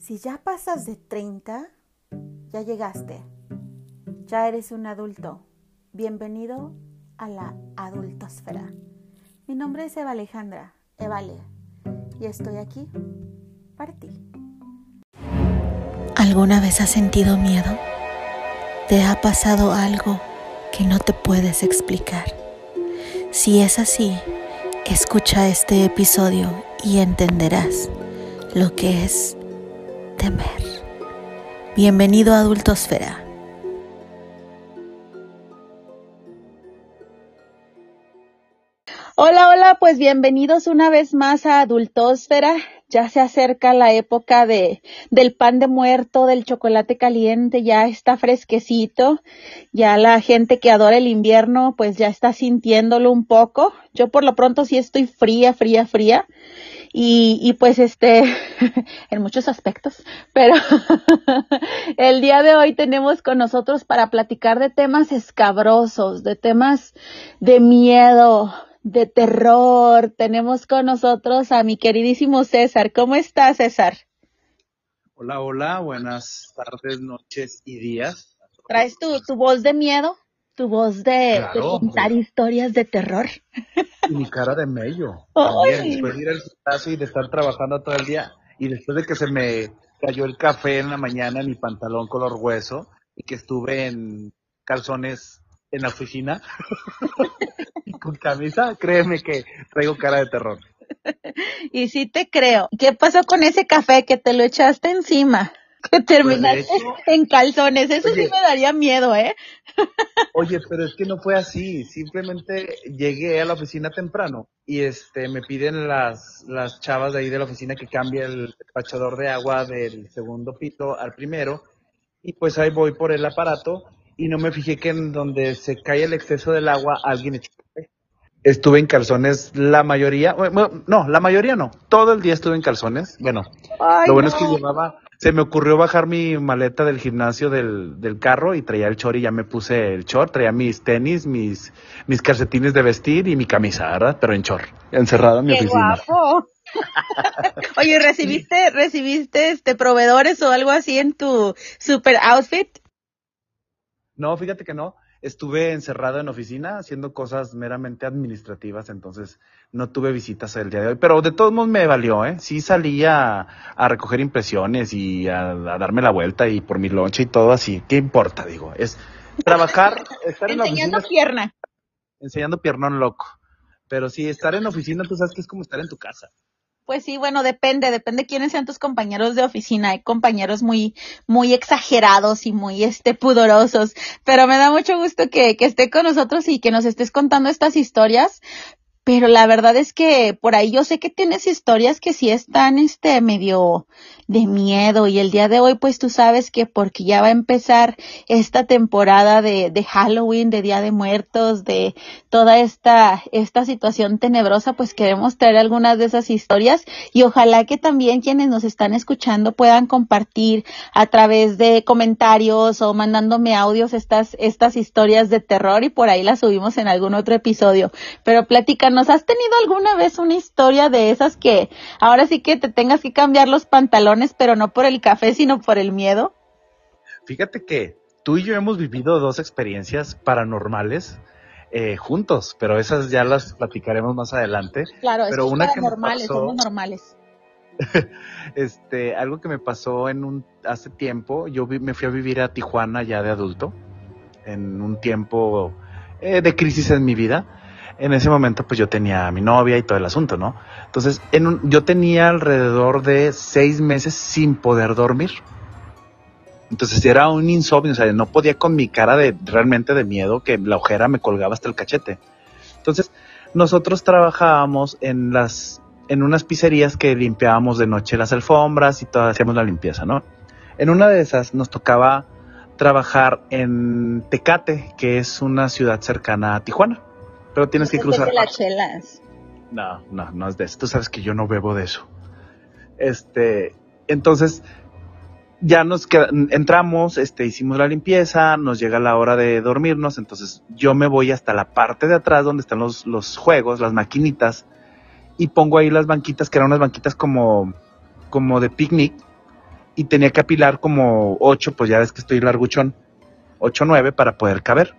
Si ya pasas de 30, ya llegaste. Ya eres un adulto. Bienvenido a la adultosfera. Mi nombre es Eva Alejandra, Evale, y estoy aquí para ti. ¿Alguna vez has sentido miedo? ¿Te ha pasado algo que no te puedes explicar? Si es así, escucha este episodio y entenderás lo que es temer. Bienvenido a Adultosfera. Hola, hola, pues bienvenidos una vez más a Adultosfera. Ya se acerca la época de, del pan de muerto, del chocolate caliente, ya está fresquecito. Ya la gente que adora el invierno, pues ya está sintiéndolo un poco. Yo por lo pronto sí estoy fría, fría, fría y, y pues este, en muchos aspectos, pero el día de hoy tenemos con nosotros para platicar de temas escabrosos, de temas de miedo, de terror. Tenemos con nosotros a mi queridísimo César. ¿Cómo estás, César? Hola, hola, buenas tardes, noches y días. ¿Traes tu, tu voz de miedo? Tu voz de, contar historias de terror. Y mi cara de mello. También, después de ir al gimnasio y de estar trabajando todo el día. Y después de que se me cayó el café en la mañana en mi pantalón color hueso y que estuve en calzones en la oficina y con camisa, créeme que traigo cara de terror. Y sí te creo. ¿Qué pasó con ese café que te lo echaste encima? que terminaste pues, en calzones. Eso sí me daría miedo, ¿eh? Oye, pero es que no fue así. Simplemente llegué a la oficina temprano y este me piden las, las chavas de ahí de la oficina que cambie el despachador de agua del segundo pito al primero. Y pues ahí voy por el aparato y no me fijé que en donde se cae el exceso del agua alguien echó Estuve en calzones la mayoría, bueno, no, la mayoría no, todo el día estuve en calzones. Bueno, lo bueno es que llevaba se me ocurrió bajar mi maleta del gimnasio del, del carro y traía el short y ya me puse el short, traía mis tenis, mis, mis calcetines de vestir y mi camisa, ¿verdad? Pero en short, encerrado en mi ¡Qué Guapo. Oye, ¿recibiste, recibiste este proveedores o algo así en tu super outfit? No, fíjate que no estuve encerrado en oficina haciendo cosas meramente administrativas, entonces no tuve visitas el día de hoy, pero de todos modos me valió, ¿eh? Sí salí a, recoger impresiones y a, darme la vuelta y por mi lonche y todo así, ¿qué importa? Digo, es trabajar, estar en la oficina. Enseñando pierna. Enseñando piernón loco. Pero sí, estar en oficina, tú sabes que es como estar en tu casa. Pues sí, bueno, depende, depende quiénes sean tus compañeros de oficina. Hay compañeros muy, muy exagerados y muy, este, pudorosos. Pero me da mucho gusto que, que esté con nosotros y que nos estés contando estas historias. Pero la verdad es que por ahí yo sé que tienes historias que sí están, este, medio, de miedo y el día de hoy pues tú sabes que porque ya va a empezar esta temporada de, de Halloween, de Día de Muertos, de toda esta, esta situación tenebrosa pues queremos traer algunas de esas historias y ojalá que también quienes nos están escuchando puedan compartir a través de comentarios o mandándome audios estas, estas historias de terror y por ahí las subimos en algún otro episodio. Pero platícanos, ¿has tenido alguna vez una historia de esas que ahora sí que te tengas que cambiar los pantalones pero no por el café, sino por el miedo? Fíjate que tú y yo hemos vivido dos experiencias paranormales eh, juntos, pero esas ya las platicaremos más adelante. Claro, pero una que normales, somos normales. este, algo que me pasó en un hace tiempo, yo me fui a vivir a Tijuana ya de adulto, en un tiempo eh, de crisis en mi vida en ese momento pues yo tenía a mi novia y todo el asunto, ¿no? Entonces en un, yo tenía alrededor de seis meses sin poder dormir. Entonces era un insomnio, o sea, no podía con mi cara de realmente de miedo que la ojera me colgaba hasta el cachete. Entonces nosotros trabajábamos en las en unas pizzerías que limpiábamos de noche las alfombras y todo, hacíamos la limpieza, ¿no? En una de esas nos tocaba trabajar en Tecate, que es una ciudad cercana a Tijuana. Pero tienes que cruzar. De las chelas. No, no, no es de eso. Tú sabes que yo no bebo de eso. Este, entonces, ya nos entramos, este, hicimos la limpieza, nos llega la hora de dormirnos, entonces yo me voy hasta la parte de atrás donde están los, los juegos, las maquinitas, y pongo ahí las banquitas, que eran unas banquitas como, como de picnic, y tenía que apilar como ocho, pues ya ves que estoy larguchón, ocho, nueve para poder caber.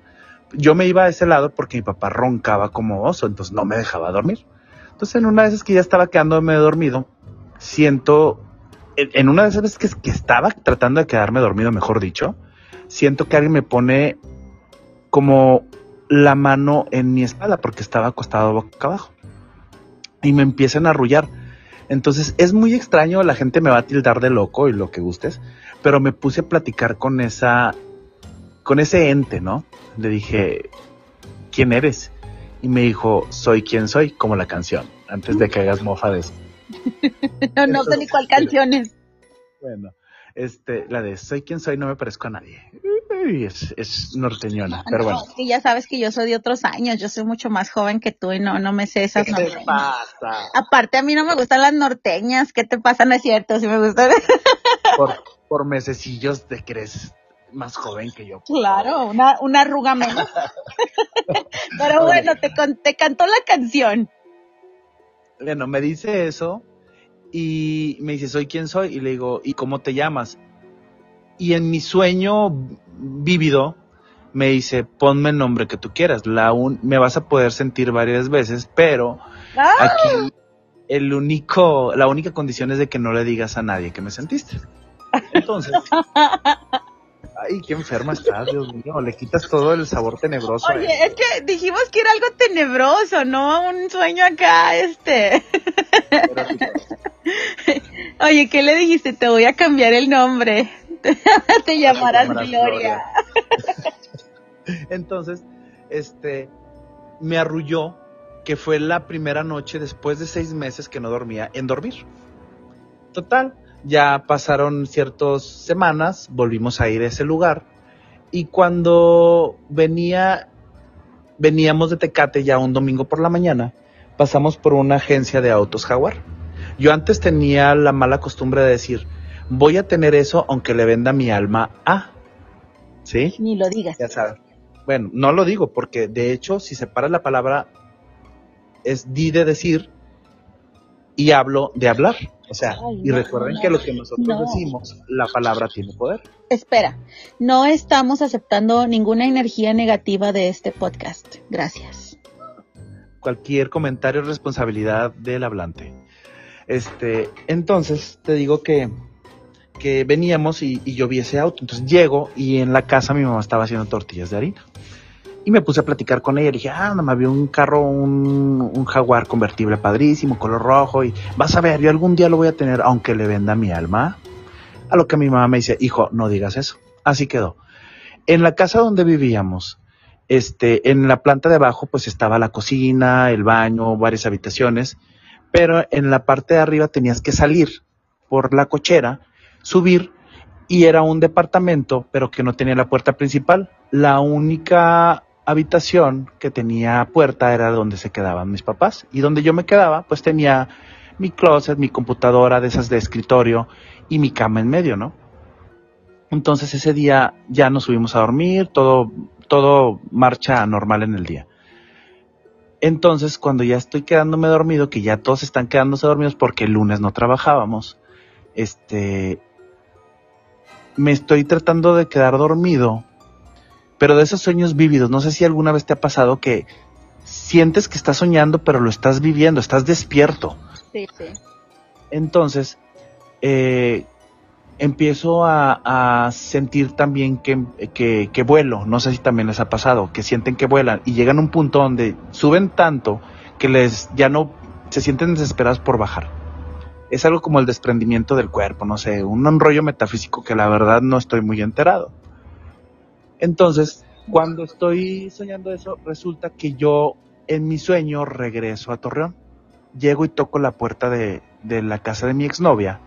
Yo me iba a ese lado porque mi papá roncaba como oso, entonces no me dejaba dormir. Entonces en una de esas que ya estaba quedándome dormido, siento, en una de esas veces que, estaba tratando de quedarme dormido, mejor dicho, siento que alguien me pone como la mano en mi espalda porque estaba acostado boca abajo. Y me empiezan a arrullar. Entonces es muy extraño, la gente me va a tildar de loco y lo que gustes, pero me puse a platicar con esa, con ese ente, ¿no? Le dije, ¿quién eres? Y me dijo, soy quien soy, como la canción, antes de que hagas mofa de eso. no, no sé ni cuál canción es. Bueno, este, la de soy quien soy, no me parezco a nadie. es, es norteñona, pero bueno. que ya sabes que yo soy de otros años, yo soy mucho más joven que tú y no, no me sé esas ¿Qué te pasa? Aparte, a mí no me gustan las norteñas, ¿qué te pasa? No es cierto, si me gustan. por, por mesecillos te crees más joven que yo. Claro, una, una arruga menos. pero bueno, te, te cantó la canción. Bueno, me dice eso y me dice, soy quien soy. Y le digo, ¿y cómo te llamas? Y en mi sueño vívido me dice, ponme el nombre que tú quieras. La un me vas a poder sentir varias veces, pero ¡Ah! aquí el único, la única condición es de que no le digas a nadie que me sentiste. Entonces, ay, qué enferma estás, Dios mío, le quitas todo el sabor tenebroso. Oye, esto. es que dijimos que era algo tenebroso, no un sueño acá, este. Pero, Oye, ¿qué le dijiste? Te voy a cambiar el nombre. Te llamarás llamarás Gloria. Entonces, este, me arrulló que fue la primera noche después de seis meses que no dormía en dormir. Total, ya pasaron ciertas semanas, volvimos a ir a ese lugar y cuando venía, veníamos de Tecate ya un domingo por la mañana, pasamos por una agencia de autos Jaguar. Yo antes tenía la mala costumbre de decir, voy a tener eso aunque le venda mi alma a. ¿Sí? Ni lo digas. Ya sabes. Bueno, no lo digo porque de hecho si separas la palabra es di de decir y hablo de hablar. O sea, Ay, y recuerden no, que lo que nosotros no. decimos, la palabra tiene poder. Espera, no estamos aceptando ninguna energía negativa de este podcast. Gracias. Cualquier comentario es responsabilidad del hablante. Este, entonces te digo que, que veníamos y, y yo vi ese auto. Entonces llego y en la casa mi mamá estaba haciendo tortillas de harina. Y me puse a platicar con ella. Le dije, ah, no me había un carro, un, un jaguar convertible padrísimo, color rojo. Y vas a ver, yo algún día lo voy a tener, aunque le venda mi alma. A lo que mi mamá me dice, hijo, no digas eso. Así quedó. En la casa donde vivíamos, este, en la planta de abajo, pues estaba la cocina, el baño, varias habitaciones. Pero en la parte de arriba tenías que salir por la cochera, subir y era un departamento, pero que no tenía la puerta principal. La única habitación que tenía puerta era donde se quedaban mis papás y donde yo me quedaba, pues tenía mi closet, mi computadora de esas de escritorio y mi cama en medio, ¿no? Entonces ese día ya nos subimos a dormir, todo todo marcha normal en el día. Entonces, cuando ya estoy quedándome dormido, que ya todos están quedándose dormidos porque el lunes no trabajábamos, este, me estoy tratando de quedar dormido, pero de esos sueños vívidos, no sé si alguna vez te ha pasado que sientes que estás soñando, pero lo estás viviendo, estás despierto. Sí, sí. Entonces, eh, empiezo a, a sentir también que, que, que vuelo, no sé si también les ha pasado, que sienten que vuelan y llegan a un punto donde suben tanto que les ya no se sienten desesperados por bajar. Es algo como el desprendimiento del cuerpo, no sé, un rollo metafísico que la verdad no estoy muy enterado. Entonces, cuando estoy soñando eso, resulta que yo en mi sueño regreso a Torreón. Llego y toco la puerta de, de la casa de mi exnovia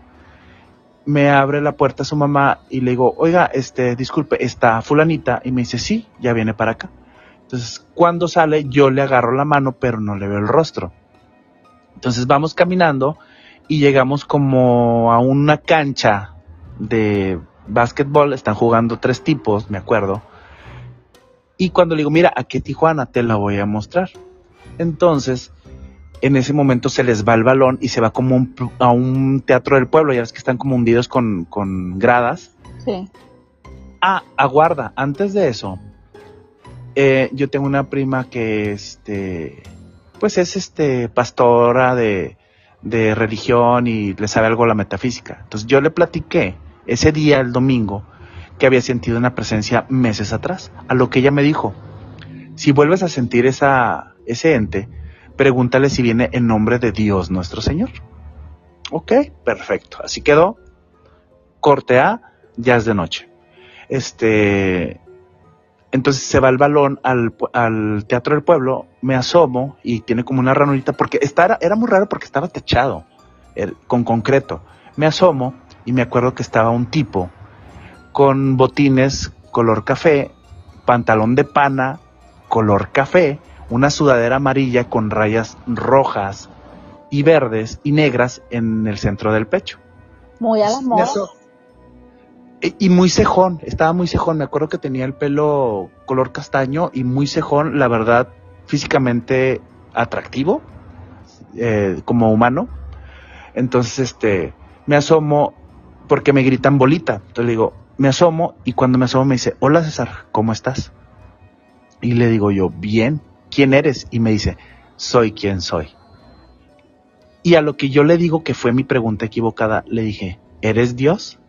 me abre la puerta su mamá y le digo, oiga, este, disculpe, está fulanita, y me dice, sí, ya viene para acá. Entonces, cuando sale, yo le agarro la mano, pero no le veo el rostro. Entonces vamos caminando y llegamos como a una cancha de básquetbol, están jugando tres tipos, me acuerdo. Y cuando le digo, mira, aquí Tijuana, te la voy a mostrar. Entonces, en ese momento se les va el balón y se va como un- a un teatro del pueblo, ya ves que están como hundidos con, con gradas. Sí. Ah, aguarda, antes de eso, eh, yo tengo una prima que, este, pues es, este, pastora de, de religión y le sabe algo la metafísica. Entonces yo le platiqué ese día, el domingo, que había sentido una presencia meses atrás, a lo que ella me dijo, si vuelves a sentir esa, ese ente, pregúntale si viene en nombre de Dios nuestro Señor. Ok, perfecto, así quedó. Corte A, ya es de noche. Este, entonces se va el balón al, al Teatro del Pueblo, me asomo y tiene como una ranurita, porque estaba, era muy raro porque estaba techado, el- con concreto. Me asomo y me acuerdo que estaba un tipo con botines color café, pantalón de pana color café, una sudadera amarilla con rayas rojas y verdes y negras en el centro del pecho. Muy a la moda. y, y muy cejón, estaba muy cejón. Me acuerdo que tenía el pelo color castaño y muy cejón, la verdad, físicamente atractivo, eh, como humano. Entonces, este, me asomo porque me gritan bolita. Entonces le digo, me asomo y cuando me asomo me dice, hola César, ¿cómo estás? Y le digo yo, bien, ¿quién eres? Y me dice, soy quien soy. Y a lo que yo le digo que fue mi pregunta equivocada, le dije, ¿eres Dios?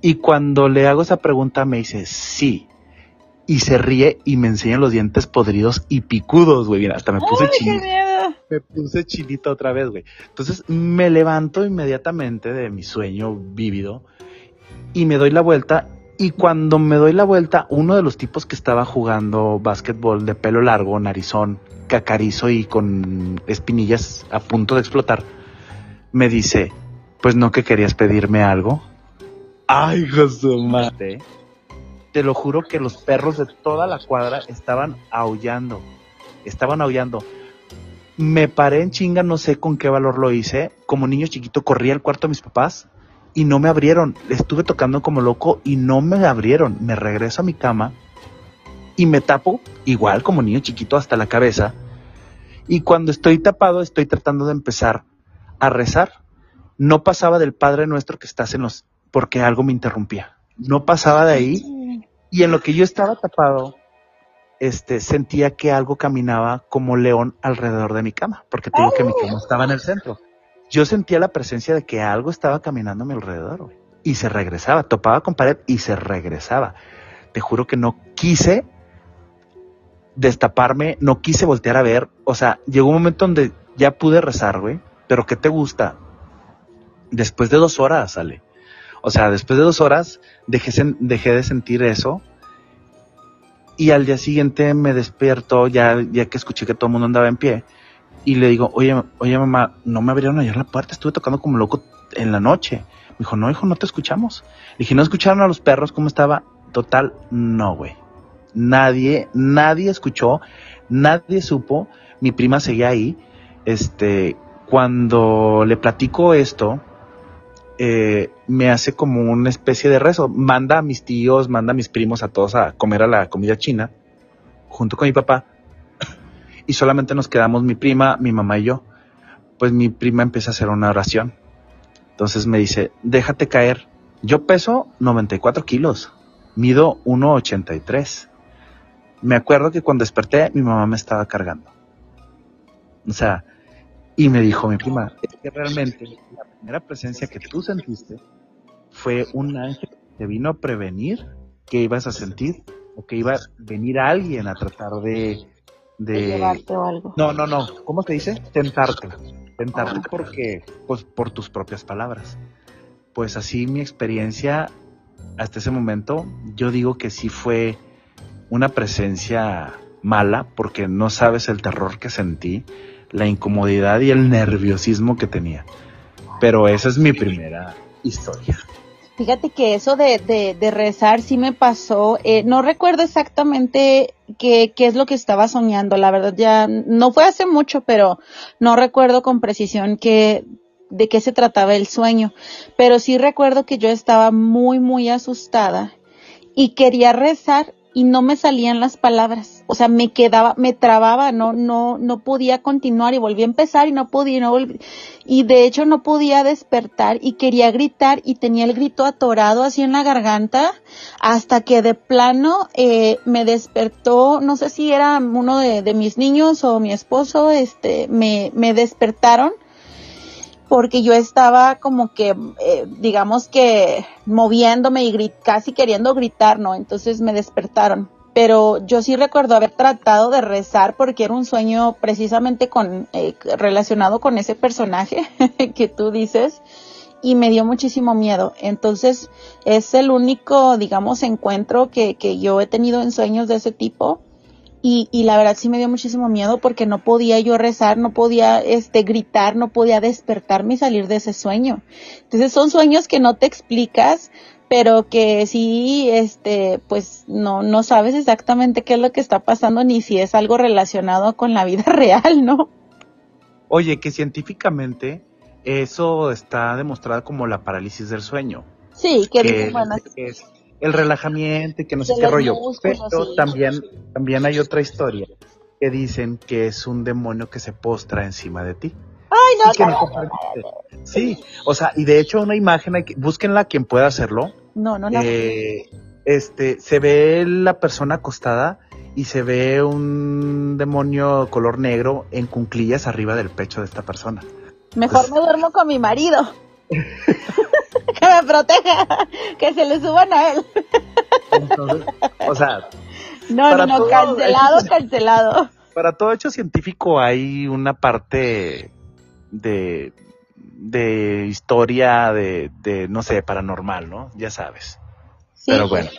Y cuando le hago esa pregunta me dice, sí. Y se ríe y me enseña los dientes podridos y picudos, güey. Mira, hasta me puse ¡Ay, qué chinito. miedo! Me puse chinito otra vez, güey. Entonces me levanto inmediatamente de mi sueño vívido y me doy la vuelta. Y cuando me doy la vuelta, uno de los tipos que estaba jugando básquetbol de pelo largo, narizón, cacarizo y con espinillas a punto de explotar, me dice, pues no que querías pedirme algo. Ay, José Te lo juro que los perros de toda la cuadra estaban aullando. Estaban aullando. Me paré en chinga, no sé con qué valor lo hice. Como niño chiquito corrí al cuarto de mis papás y no me abrieron. Estuve tocando como loco y no me abrieron. Me regreso a mi cama y me tapo igual como niño chiquito hasta la cabeza. Y cuando estoy tapado estoy tratando de empezar a rezar. No pasaba del Padre Nuestro que estás en los... porque algo me interrumpía. No pasaba de ahí y en lo que yo estaba tapado, este, sentía que algo caminaba como león alrededor de mi cama, porque te digo que mi cama estaba en el centro. Yo sentía la presencia de que algo estaba caminando a mi alrededor. Y se regresaba, topaba con pared y se regresaba. Te juro que no quise destaparme, no quise voltear a ver. O sea, llegó un momento donde ya pude rezar, güey. Pero ¿qué te gusta? Después de dos horas, sale. O sea, después de dos horas dejé de sentir eso. Y al día siguiente me despierto, ya, ya que escuché que todo el mundo andaba en pie. Y le digo, oye, oye mamá, no me abrieron ayer la puerta, estuve tocando como loco en la noche. Me dijo, no, hijo, no te escuchamos. Le dije, ¿no escucharon a los perros cómo estaba? Total, no, güey. Nadie, nadie escuchó, nadie supo. Mi prima seguía ahí. Este, cuando le platico esto, eh, me hace como una especie de rezo. Manda a mis tíos, manda a mis primos a todos a comer a la comida china, junto con mi papá. Y solamente nos quedamos mi prima, mi mamá y yo. Pues mi prima empieza a hacer una oración. Entonces me dice, déjate caer. Yo peso 94 kilos, mido 1,83. Me acuerdo que cuando desperté mi mamá me estaba cargando. O sea, y me dijo mi prima, es que realmente la primera presencia que tú sentiste fue un ángel que te vino a prevenir que ibas a sentir o que iba a venir alguien a tratar de... De de llevarte o algo. no, no, no. ¿Cómo se dice? Tentarte. Tentarte porque, pues, por tus propias palabras. Pues así mi experiencia hasta ese momento, yo digo que sí fue una presencia mala porque no sabes el terror que sentí, la incomodidad y el nerviosismo que tenía. Pero esa es mi primera historia. Fíjate que eso de, de, de rezar sí me pasó. Eh, no recuerdo exactamente qué, es lo que estaba soñando. La verdad ya no fue hace mucho, pero no recuerdo con precisión qué, de qué se trataba el sueño. Pero sí recuerdo que yo estaba muy, muy asustada y quería rezar y no me salían las palabras. O sea, me quedaba, me trababa, no, no, no podía continuar y volví a empezar y no podía, no. Y de hecho no podía despertar y quería gritar y tenía el grito atorado así en la garganta hasta que de plano eh, me despertó, no sé si era uno de, de mis niños o mi esposo, este, me, me despertaron porque yo estaba como que, eh, digamos que moviéndome y casi queriendo gritar, ¿no? Entonces me despertaron. Pero yo sí recuerdo haber tratado de rezar porque era un sueño precisamente con, eh, relacionado con ese personaje que tú dices y me dio muchísimo miedo. Entonces es el único, digamos, encuentro que, que yo he tenido en sueños de ese tipo y, y, la verdad sí me dio muchísimo miedo porque no podía yo rezar, no podía este gritar, no podía despertarme y salir de ese sueño. Entonces son sueños que no te explicas, pero que sí, este, pues no, no sabes exactamente qué es lo que está pasando ni si es algo relacionado con la vida real, ¿no? Oye, que científicamente eso está demostrado como la parálisis del sueño. Sí, que, bueno, es, el relajamiento y que no sé qué rollo. Pero también, también hay otra historia que dicen que es un demonio que se postra encima de ti. Ay, no, Sí, o sea, y de hecho una imagen, búsquenla quien pueda hacerlo. No, no, no. Eh, este, se ve la persona acostada y se ve un demonio color negro en cunclillas arriba del pecho de esta persona. Mejor me duermo con mi marido. que me proteja, que se le suban a él. o sea, no, no, no, cancelado, cancelado. Para todo hecho científico hay una parte de, de historia de, de, no sé, paranormal, ¿no? Ya sabes. Sí. Pero bueno.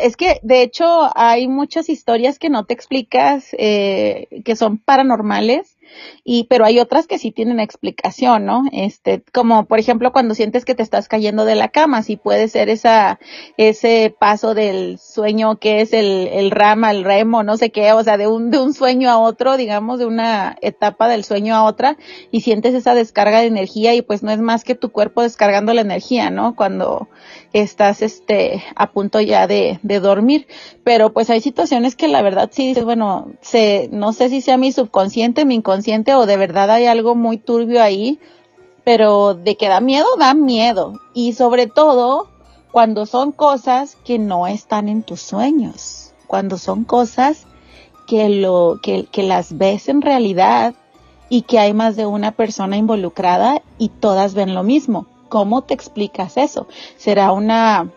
es que, de hecho, hay muchas historias que no te explicas, eh, que son paranormales y pero hay otras que sí tienen explicación, ¿no? Este, como por ejemplo cuando sientes que te estás cayendo de la cama, si puede ser esa ese paso del sueño que es el el rama, el remo, no sé qué, o sea, de un de un sueño a otro, digamos, de una etapa del sueño a otra y sientes esa descarga de energía y pues no es más que tu cuerpo descargando la energía, ¿no? Cuando estás este a punto ya de, de dormir, pero pues hay situaciones que la verdad sí dices, bueno, se no sé si sea mi subconsciente, mi inconsciente o de verdad hay algo muy turbio ahí, pero de que da miedo, da miedo. Y sobre todo cuando son cosas que no están en tus sueños, cuando son cosas que, lo, que, que las ves en realidad y que hay más de una persona involucrada y todas ven lo mismo. ¿Cómo te explicas eso? ¿Será una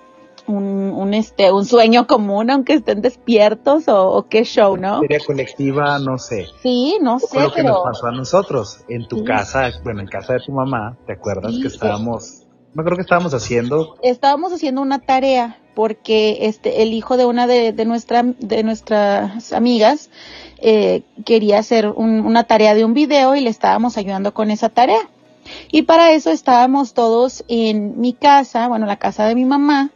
un, un, este, un sueño común, aunque estén despiertos, o, qué show, ¿no? Sería colectiva, no sé. Sí, no sé. lo que nos pasó a nosotros, en tu casa, bueno, en casa de tu mamá, ¿te acuerdas que estábamos, no creo que estábamos haciendo? Estábamos haciendo una tarea, porque este, el hijo de una de, de, nuestra, de nuestras amigas, eh, quería hacer una tarea de un video y le estábamos ayudando con esa tarea. Y para eso estábamos todos en mi casa, bueno, la casa de mi mamá,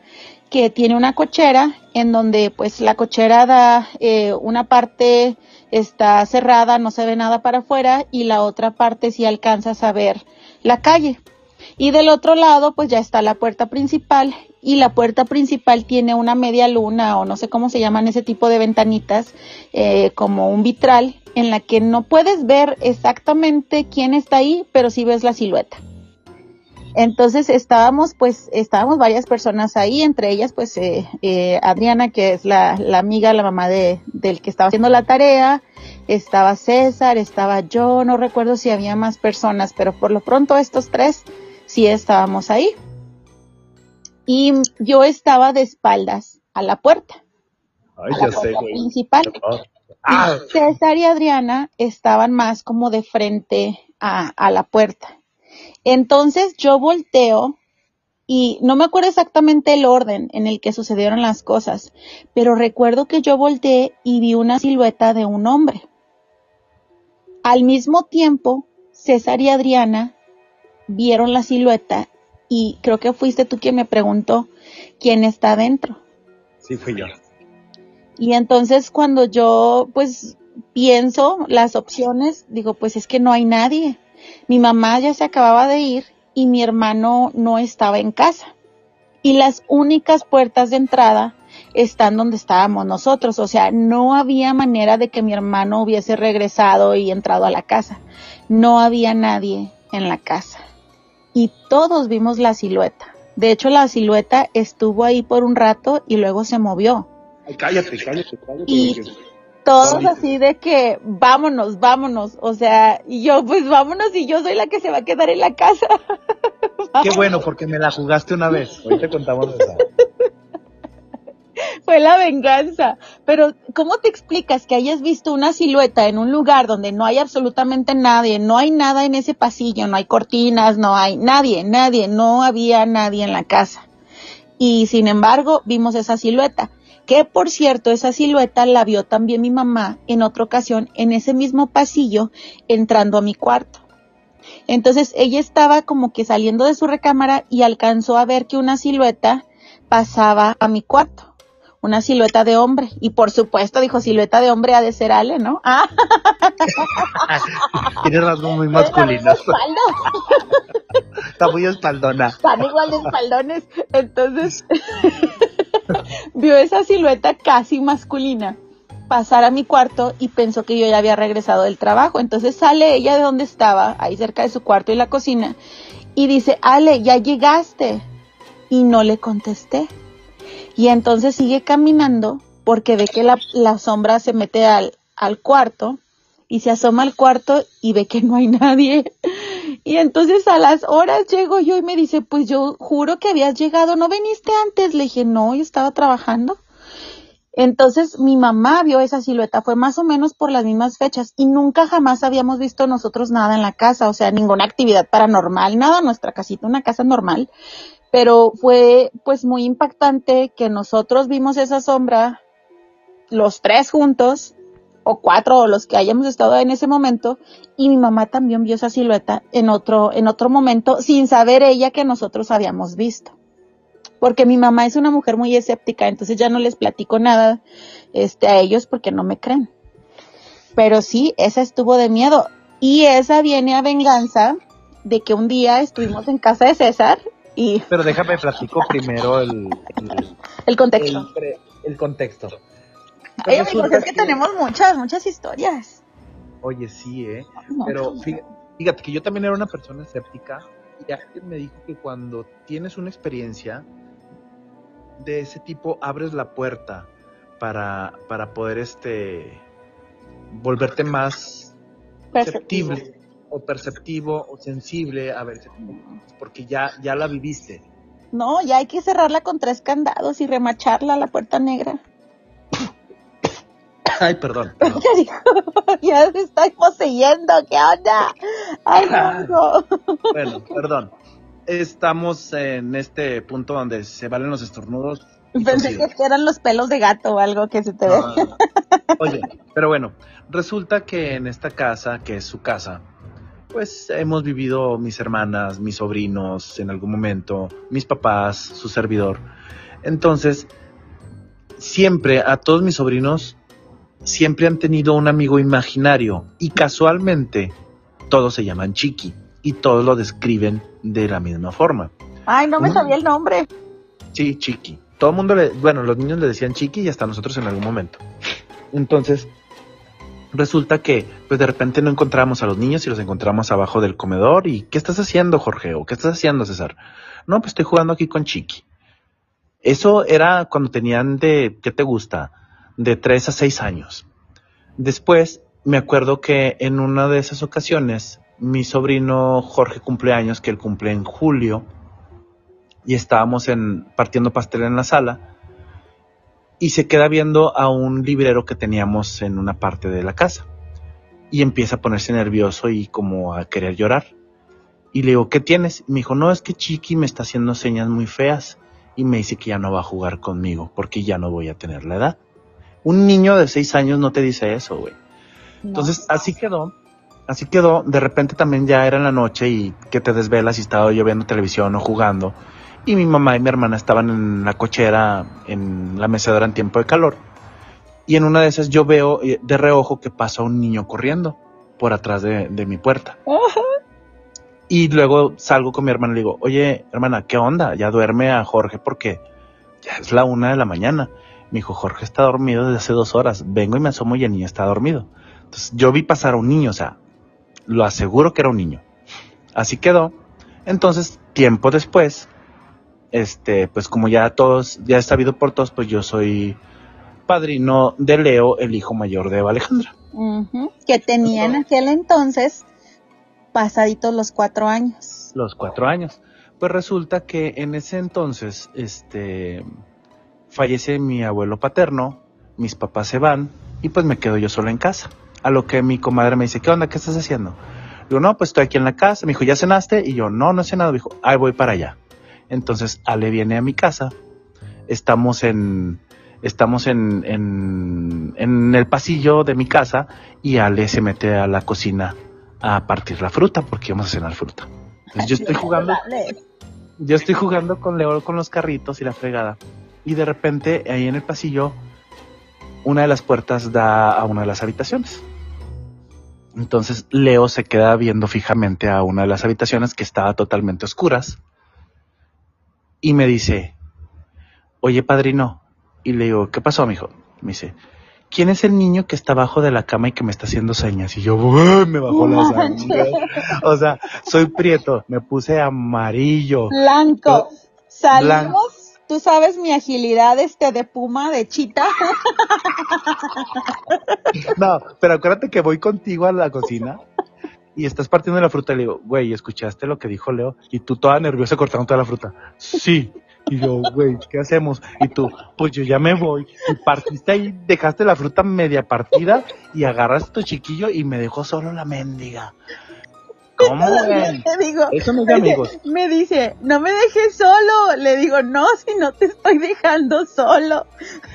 que tiene una cochera en donde pues la cochera da eh, una parte está cerrada, no se ve nada para afuera y la otra parte sí alcanzas a ver la calle. Y del otro lado pues ya está la puerta principal y la puerta principal tiene una media luna o no sé cómo se llaman ese tipo de ventanitas eh, como un vitral en la que no puedes ver exactamente quién está ahí, pero sí ves la silueta. Entonces estábamos, pues, estábamos varias personas ahí, entre ellas, pues, eh, eh, Adriana, que es la, la, amiga, la mamá de, del que estaba haciendo la tarea, estaba César, estaba yo, no recuerdo si había más personas, pero por lo pronto estos tres sí estábamos ahí. Y yo estaba de espaldas a la puerta. Ay, ya sé, principal. Ah. César y Adriana estaban más como de frente a, a la puerta. Entonces yo volteo y no me acuerdo exactamente el orden en el que sucedieron las cosas, pero recuerdo que yo volteé y vi una silueta de un hombre. Al mismo tiempo, César y Adriana vieron la silueta y creo que fuiste tú quien me preguntó quién está dentro. Sí, fui yo. Y entonces cuando yo pues pienso las opciones, digo, pues es que no hay nadie. Mi mamá ya se acababa de ir y mi hermano no estaba en casa. Y las únicas puertas de entrada están donde estábamos nosotros. O sea, no había manera de que mi hermano hubiese regresado y entrado a la casa. No había nadie en la casa. Y todos vimos la silueta. De hecho, la silueta estuvo ahí por un rato y luego se movió. Ay, cállate, cállate, cállate. Y todos así de que vámonos, vámonos. O sea, y yo pues vámonos y yo soy la que se va a quedar en la casa. Qué bueno, porque me la jugaste una vez. Ahorita contamos eso. Fue la venganza. Pero, ¿cómo te explicas que hayas visto una silueta en un lugar donde no hay absolutamente nadie? No hay nada en ese pasillo, no hay cortinas, no hay nadie, nadie, no había nadie en la casa. Y sin embargo, vimos esa silueta. Que por cierto, esa silueta la vio también mi mamá en otra ocasión en ese mismo pasillo entrando a mi cuarto. Entonces ella estaba como que saliendo de su recámara y alcanzó a ver que una silueta pasaba a mi cuarto una silueta de hombre. Y por supuesto, dijo, silueta de hombre ha de ser Ale, ¿no? Ah. Tiene rasgos muy masculinos. Está muy espaldona. Están igual de espaldones. Entonces, vio esa silueta casi masculina pasar a mi cuarto y pensó que yo ya había regresado del trabajo. Entonces sale ella de donde estaba, ahí cerca de su cuarto y la cocina, y dice, Ale, ya llegaste. Y no le contesté. Y entonces sigue caminando porque ve que la, sombra se mete al, al cuarto y se asoma al cuarto y ve que no hay nadie. Y entonces a las horas llego yo y me dice, pues yo juro que habías llegado, ¿no viniste antes? Le dije, no, yo estaba trabajando. Entonces mi mamá vio esa silueta, fue más o menos por las mismas fechas y nunca jamás habíamos visto nosotros nada en la casa, o sea, ninguna actividad paranormal, nada, nuestra casita, una casa normal pero fue pues muy impactante que nosotros vimos esa sombra, los tres juntos, o cuatro, o los que hayamos estado en ese momento, y mi mamá también vio esa silueta en otro, en otro momento, sin saber ella que nosotros habíamos visto. Porque mi mamá es una mujer muy escéptica, entonces ya no les platico nada este, a ellos porque no me creen. Pero sí, esa estuvo de miedo. Y esa viene a venganza de que un día estuvimos en casa de César pero déjame platico primero el, el, contexto. El, contexto. Oye, es que, tenemos muchas, muchas historias. Oye, sí, ¿eh? Pero fíjate, que yo también era una persona escéptica y alguien me dijo que cuando tienes una experiencia de ese tipo, abres la puerta para, para poder este volverte más perceptible o perceptivo o sensible a ver porque ya, ya la viviste. No, ya hay que cerrarla con tres candados y remacharla a la puerta negra. Ay, perdón. ya se está poseyendo, ¿qué onda? Ay, no. bueno, perdón. Estamos en este punto donde se valen los estornudos. Pensé que eran los pelos de gato o algo que se te ve. Oye, pero bueno, resulta que en esta casa, que es su casa, pues hemos vivido mis hermanas, mis sobrinos en algún momento, mis papás, su servidor. Entonces, siempre a todos mis sobrinos, siempre han tenido un amigo imaginario y casualmente todos se llaman Chiqui y todos lo describen de la misma forma. Ay, no me sabía el nombre. Sí, Chiqui. Todo el mundo le, bueno, los niños le decían Chiqui y hasta nosotros en algún momento. Entonces, resulta que pues de repente no encontramos a los niños y los encontramos abajo del comedor y ¿qué estás haciendo Jorge? ¿O qué estás haciendo César? No, pues estoy jugando aquí con Chiqui. Eso era cuando tenían de, ¿qué te gusta? De tres a seis años. Después me acuerdo que en una de esas ocasiones mi sobrino Jorge cumpleaños, que él cumple en julio, y estábamos en, partiendo pastel en la sala, y se queda viendo a un librero que teníamos en una parte de la casa. Y empieza a ponerse nervioso y como a querer llorar. Y le digo, ¿qué tienes? Y me dijo, no, es que Chiqui me está haciendo señas muy feas y me dice que ya no va a jugar conmigo porque ya no voy a tener la edad. Un niño de seis años no te dice eso, güey. Entonces, así quedó. Así quedó. De repente también ya era en la noche y que te desvelas y estaba yo viendo televisión o jugando y mi mamá y mi hermana estaban en la cochera, en la mecedora en tiempo de calor. Y en una de esas yo veo eh, de reojo que pasa un niño corriendo por atrás de, mi puerta. Y luego salgo con mi hermana y le digo, oye, hermana, ¿qué onda? Ya duerme a Jorge porque ya es la una de la mañana. Me dijo, Jorge está dormido desde hace dos horas. Vengo y me asomo y el niño está dormido. Entonces yo vi pasar a un niño, o sea, lo aseguro que era un niño. Así quedó. Entonces, tiempo después, este, pues como ya todos, ya está sabido por todos, pues yo soy padrino de Leo, el hijo mayor de Eva Alejandra. Que tenía en aquel entonces pasaditos los cuatro años. Los cuatro años. Pues resulta que en ese entonces, este, fallece mi abuelo paterno, mis papás se van y pues me quedo yo solo en casa. A lo que mi comadre me dice, ¿qué onda? ¿Qué estás haciendo? Digo, no, pues estoy aquí en la casa. Me dijo, ¿ya cenaste? Y yo, no, no he cenado. Me dijo, ahí voy para allá. Entonces Ale viene a mi casa. Estamos en, estamos en, en, en el pasillo de mi casa y Ale se mete a la cocina a partir la fruta porque vamos a cenar fruta. Yo estoy jugando, yo estoy jugando con Leo con los carritos y la fregada. Y de repente ahí en el pasillo una de las puertas da a una de las habitaciones. Entonces Leo se queda viendo fijamente a una de las habitaciones que estaba totalmente oscuras y me dice, oye padrino, y le digo, ¿qué pasó, mijo? Me dice, ¿quién es el niño que está abajo de la cama y que me está haciendo señas? Y yo, me bajó la sangre. o sea, soy prieto, me puse amarillo. Blanco. Salimos tú sabes mi agilidad este de puma, de chita. No, pero acuérdate que voy contigo a la cocina y estás partiendo la fruta y le digo, güey, ¿escuchaste lo que dijo Leo? Y tú toda nerviosa cortando toda la fruta. Sí. Y yo, güey, ¿qué hacemos? Y tú, pues yo ya me voy. Y partiste ahí, dejaste la fruta media partida y agarraste tu chiquillo y me dejó solo la mendiga. ¿Cómo digo, Eso no es amigos. Me dice, no me dejes solo. Le digo, no, si no te estoy dejando solo.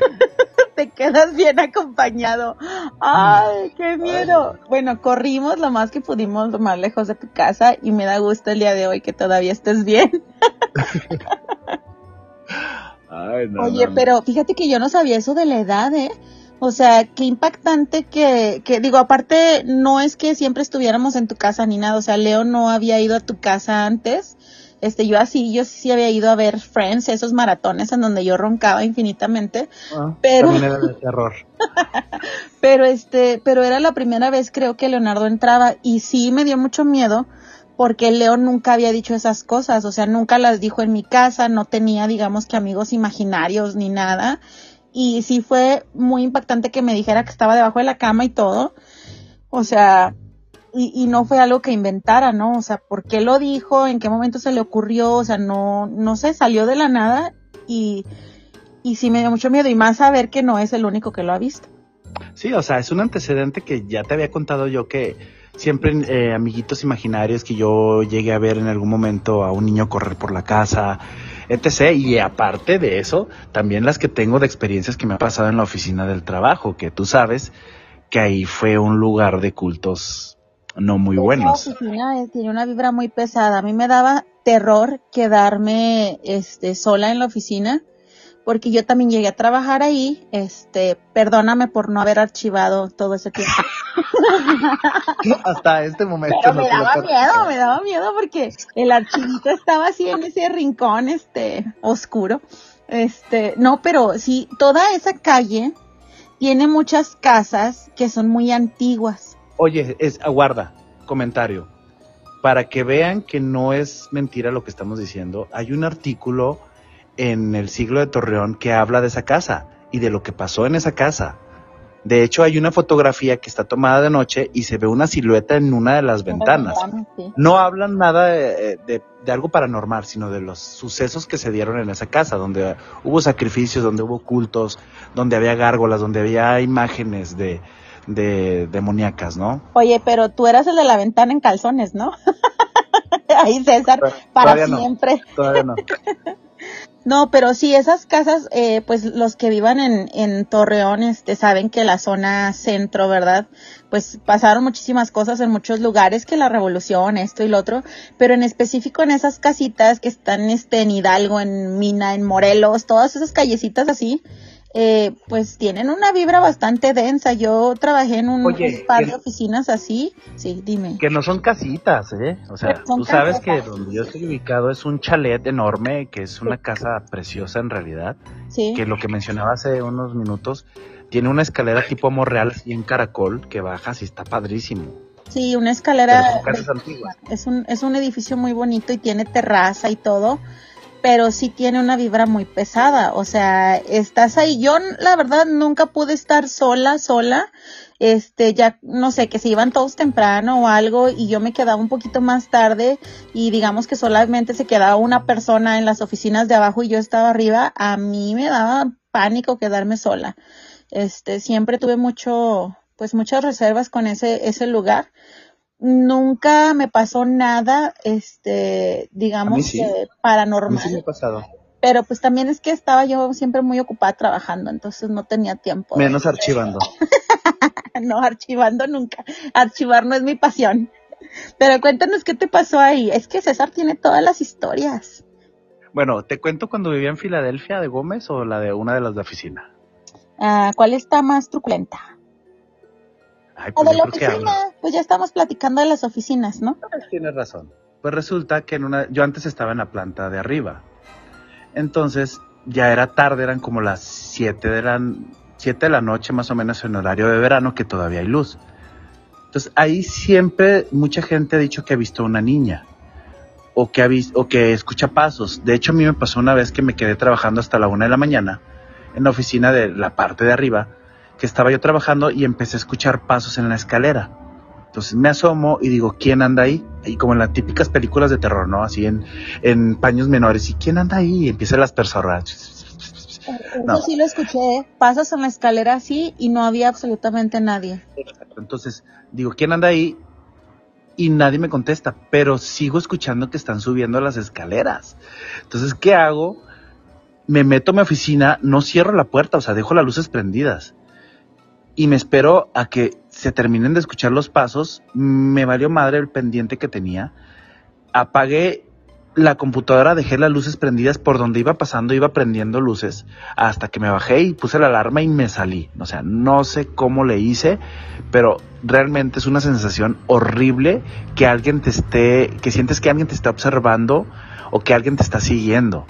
te quedas bien acompañado. Ay, qué miedo. Bueno, corrimos lo más que pudimos, lo más lejos de tu casa y me da gusto el día de hoy que todavía estés bien. Oye, pero fíjate que yo no sabía eso de la edad, ¿eh? O sea, qué impactante que, que, digo, aparte, no es que siempre estuviéramos en tu casa ni nada, o sea, Leo no había ido a tu casa antes, este, yo así, yo sí había ido a ver Friends, esos maratones en donde yo roncaba infinitamente, ah, pero... También era de terror. pero este, pero era la primera vez creo que Leonardo entraba y sí me dio mucho miedo porque Leo nunca había dicho esas cosas, o sea, nunca las dijo en mi casa, no tenía, digamos que amigos imaginarios ni nada y sí fue muy impactante que me dijera que estaba debajo de la cama y todo. O sea, y, no fue algo que inventara, ¿no? O sea, ¿por qué lo dijo? ¿En qué momento se le ocurrió? O sea, no, no sé, salió de la nada y, y sí me dio mucho miedo y más saber que no es el único que lo ha visto. Sí, o sea, es un antecedente que ya te había contado yo que siempre eh, amiguitos imaginarios que yo llegué a ver en algún momento a un niño correr por la casa, etc. Y aparte de eso, también las que tengo de experiencias que me ha pasado en la oficina del trabajo, que tú sabes que ahí fue un lugar de cultos no muy buenos. La oficina tiene una vibra muy pesada. A mí me daba terror quedarme este, sola en la oficina porque yo también llegué a trabajar ahí, este, perdóname por no haber archivado todo ese tiempo. Hasta este momento. Pero me daba miedo, me daba miedo porque el archivito estaba así en ese rincón, este, oscuro. Este, no, pero sí, toda esa calle tiene muchas casas que son muy antiguas. Oye, es, aguarda, comentario. Para que vean que no es mentira lo que estamos diciendo, hay un artículo en el siglo de Torreón que habla de esa casa y de lo que pasó en esa casa. De hecho, hay una fotografía que está tomada de noche y se ve una silueta en una de las ventanas. No hablan nada de, algo paranormal, sino de los sucesos que se dieron en esa casa, donde hubo sacrificios, donde hubo cultos, donde había gárgolas, donde había imágenes de, de demoníacas, ¿no? Oye, pero tú eras el de la ventana en calzones, ¿no? Ahí César, para siempre. todavía no. No, pero sí, esas casas, eh, pues los que vivan en, en Torreón, este, saben que la zona centro, ¿verdad? Pues pasaron muchísimas cosas en muchos lugares, que la revolución, esto y lo otro, pero en específico en esas casitas que están, este, en Hidalgo, en Mina, en Morelos, todas esas callecitas así, eh, pues tienen una vibra bastante densa. Yo trabajé en un, Oye, par de oficinas así. Sí, dime. Que no son casitas, ¿eh? O sea, tú sabes que donde yo estoy ubicado es un chalet enorme, que es una casa preciosa en realidad, Sí. que lo que mencionaba hace unos minutos, tiene una escalera tipo morreal y en caracol que bajas y está padrísimo. Sí, una Pero escalera. antiguas. Es un, es un edificio muy bonito y tiene terraza y todo, pero sí tiene una vibra muy pesada. O sea, estás ahí. Yo, la verdad, nunca pude estar sola, sola. Este, ya, no sé, que se iban todos temprano o algo y yo me quedaba un poquito más tarde y digamos que solamente se quedaba una persona en las oficinas de abajo y yo estaba arriba. A mí me daba pánico quedarme sola. Este, siempre tuve mucho, pues muchas reservas con ese, ese lugar nunca me pasó nada, este, digamos, sí. que paranormal. sí me ha pasado. Pero pues también es que estaba yo siempre muy ocupada trabajando, entonces no tenía tiempo. de- Menos archivando. no, archivando nunca. Archivar no es mi pasión. Pero cuéntanos qué te pasó ahí. Es que César tiene todas las historias. Bueno, ¿te cuento cuando vivía en Filadelfia de Gómez o la de una de las de oficina? Ah, ¿Cuál está más truculenta? Ay, La pues de la oficina. Pues ya estamos platicando de las oficinas, ¿no? Tienes razón. Pues resulta que en una, yo antes estaba en la planta de arriba. Entonces, ya era tarde, eran como las 7 de la, 7 de la noche más o menos en horario de verano que todavía hay luz. Entonces, ahí siempre mucha gente ha dicho que ha visto una niña o que ha visto, o que escucha pasos. De hecho, a mí me pasó una vez que me quedé trabajando hasta la una de la mañana en la oficina de la parte de arriba, que estaba yo trabajando y empecé a escuchar pasos en la escalera. Entonces me asomo y digo, ¿quién anda ahí? Y como en las típicas películas de terror, ¿no? Así en, en paños menores. ¿Y quién anda ahí? Y empiezan las personas. No. Eso sí lo escuché. Pasas en la escalera así y no había absolutamente nadie. Entonces digo, ¿quién anda ahí? Y nadie me contesta, pero sigo escuchando que están subiendo las escaleras. Entonces, ¿qué hago? Me meto a mi oficina, no cierro la puerta, o sea, dejo las luces prendidas. Y me espero a que se terminen de escuchar los pasos. Me valió madre el pendiente que tenía. Apagué la computadora, dejé las luces prendidas por donde iba pasando, iba prendiendo luces hasta que me bajé y puse la alarma y me salí. O sea, no sé cómo le hice, pero realmente es una sensación horrible que alguien te esté, que sientes que alguien te está observando o que alguien te está siguiendo.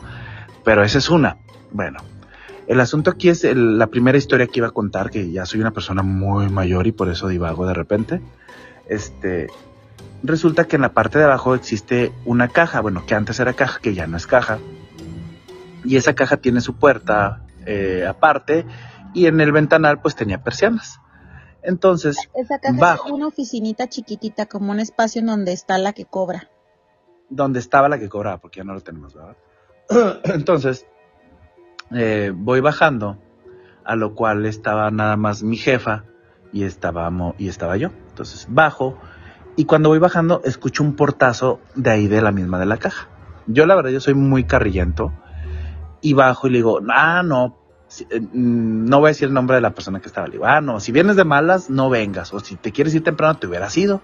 Pero esa es una. Bueno, el asunto aquí es el- la primera historia que iba a contar, que ya soy una persona muy mayor y por eso divago de repente. Este, resulta que en la parte de abajo existe una caja, bueno, que antes era caja, que ya no es caja. Y esa caja tiene su puerta eh, aparte y en el ventanal pues tenía persianas. Entonces, Esa caja Bajo. es una oficinita chiquitita, como un espacio en donde está la que cobra. donde estaba la que cobraba, porque ya no lo tenemos, ¿verdad? Entonces, eh, voy bajando, a lo cual estaba nada más mi jefa y, y estaba yo. Entonces bajo y cuando voy bajando escucho un portazo de ahí de la misma de la caja. Yo la verdad yo soy muy carrillento y bajo y le digo, ah, no, eh, no voy a decir el nombre de la persona que estaba. Le ah, no, si vienes de malas, no vengas. O si te quieres ir temprano, te hubieras ido.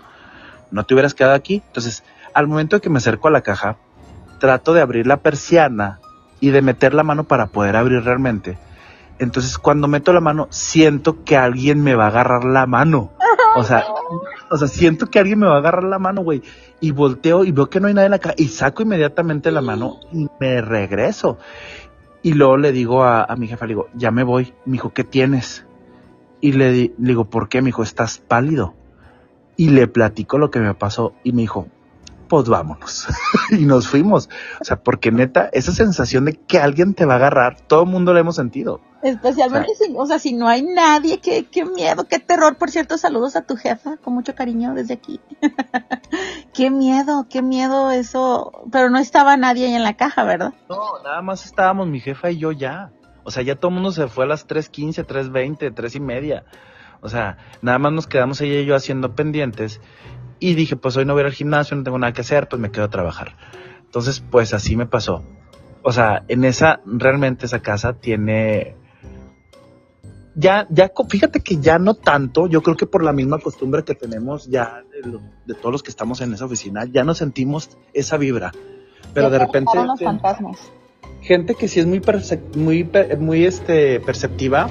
No te hubieras quedado aquí. Entonces, al momento de que me acerco a la caja, trato de abrir la persiana y de meter la mano para poder abrir realmente. Entonces, cuando meto la mano, siento que alguien me va a agarrar la mano. O sea, o sea, siento que alguien me va a agarrar la mano, güey. Y volteo y veo que no hay nadie en la caja. Y saco inmediatamente la mano y me regreso. Y luego le digo a, mi jefa, le digo, ya me voy. Me dijo, ¿qué tienes? Y le digo, ¿por qué? Me dijo, estás pálido. Y le platico lo que me pasó. Y me dijo, pues vámonos. y nos fuimos. O sea, porque neta, esa sensación de que alguien te va a agarrar, todo el mundo la hemos sentido. Especialmente si, o sea, si no hay nadie, qué, qué miedo, qué terror. Por cierto, saludos a tu jefa, con mucho cariño desde aquí. qué miedo, qué miedo eso. Pero no estaba nadie ahí en la caja, ¿verdad? No, nada más estábamos mi jefa y yo ya. O sea, ya todo el mundo se fue a las 3.15, 3.20, 3 y media. O sea, nada más nos quedamos ella y yo haciendo pendientes. Y dije, pues hoy no voy a ir al gimnasio, no tengo nada que hacer, pues me quedo a trabajar. Entonces, pues así me pasó. O sea, en esa, realmente esa casa tiene... Ya, ya, fíjate que ya no tanto, yo creo que por la misma costumbre que tenemos ya de, lo- de todos los que estamos en esa oficina, ya no sentimos esa vibra. Pero de repente... los fantasmas. gente que sí es muy, muy, muy este, perceptiva,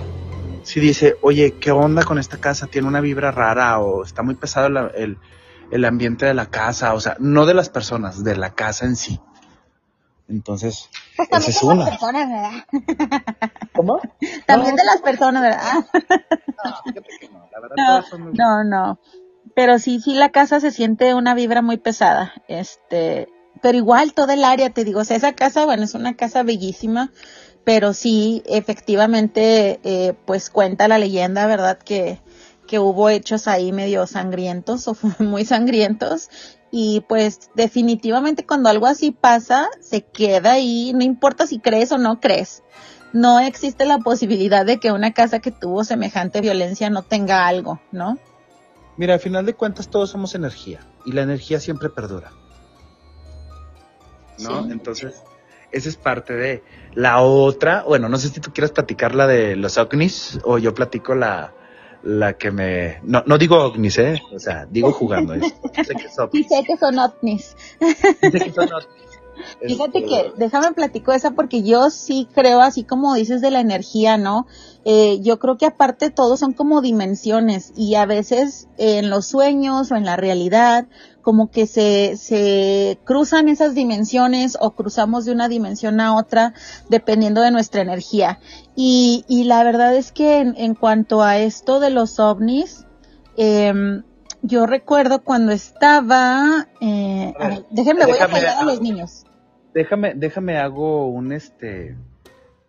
si dice, oye, ¿qué onda con esta casa? Tiene una vibra rara o está muy pesado el, el ambiente de la casa, o sea, no de las personas, de la casa en sí. Entonces, pues también es de las personas, ¿verdad? ¿Cómo? También de las personas, ¿verdad? No, la verdad no, no, Pero sí, sí, la casa se siente una vibra muy pesada. Este, pero igual todo el área, te digo, o sea, esa casa, bueno, es una casa bellísima, pero sí, efectivamente, eh, pues cuenta la leyenda, ¿verdad? Que, que hubo hechos ahí medio sangrientos o muy sangrientos y pues definitivamente cuando algo así pasa, se queda ahí, no importa si crees o no crees. No existe la posibilidad de que una casa que tuvo semejante violencia no tenga algo, ¿no? Mira, al final de cuentas todos somos energía y la energía siempre perdura. ¿No? Entonces, esa es parte de la otra. Bueno, no sé si tú quieres platicar la de los ovnis o yo platico la, la que me... No, no digo ovnis, ¿eh? O sea, digo jugando. ¿eh? sé que sé que son ovnis. sé que son ovnis. Fíjate este, que, déjame platico esa porque yo sí creo, así como dices de la energía, ¿no? Eh, yo creo que aparte todos son como dimensiones y a veces en los sueños o en la realidad como que se, se cruzan esas dimensiones o cruzamos de una dimensión a otra dependiendo de nuestra energía. Y, y la verdad es que en, cuanto a esto de los ovnis, em, yo recuerdo cuando estaba, eh, déjenme, voy a fallar a los niños. Déjame, déjame hago un este,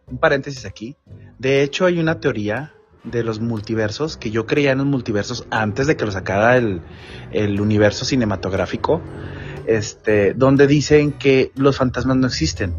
un paréntesis aquí. De hecho, hay una teoría de los multiversos, que yo creía en los multiversos antes de que lo sacara el, el universo cinematográfico, este, donde dicen que los fantasmas no existen.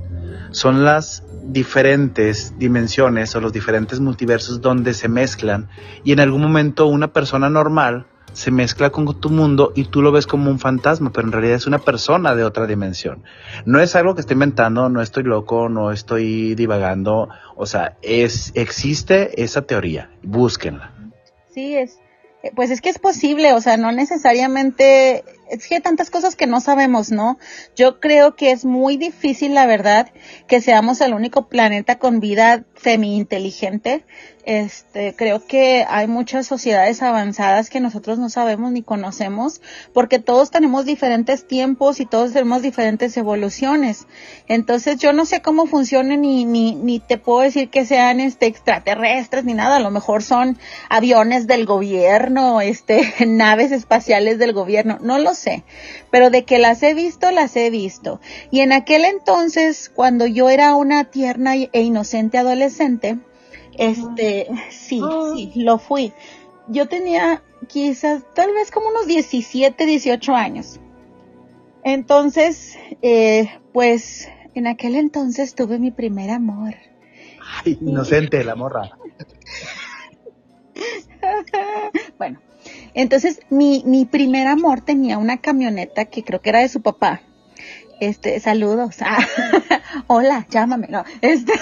Son las diferentes dimensiones o los diferentes multiversos donde se mezclan y en algún momento una persona normal se mezcla con tu mundo y tú lo ves como un fantasma, pero en realidad es una persona de otra dimensión. No es algo que estoy inventando, no estoy loco, no estoy divagando, o sea, es existe esa teoría, búsquenla. Sí, es pues es que es posible, o sea, no necesariamente es que hay tantas cosas que no sabemos, ¿no? Yo creo que es muy difícil, la verdad, que seamos el único planeta con vida semi-inteligente. Este, creo que hay muchas sociedades avanzadas que nosotros no sabemos ni conocemos, porque todos tenemos diferentes tiempos y todos tenemos diferentes evoluciones. Entonces, yo no sé cómo funcionan ni, ni, ni te puedo decir que sean este extraterrestres ni nada. A lo mejor son aviones del gobierno, este, naves espaciales del gobierno. No lo sé, pero de que las he visto, las he visto. Y en aquel entonces, cuando yo era una tierna e inocente adolescente, este, sí, sí, lo fui. Yo tenía quizás, tal vez como unos 17, 18 años. Entonces, eh, pues, en aquel entonces tuve mi primer amor. Ay, inocente la morra. bueno, entonces, mi, mi primer amor tenía una camioneta que creo que era de su papá. Este, saludos. Ah, hola, llámame. No, este,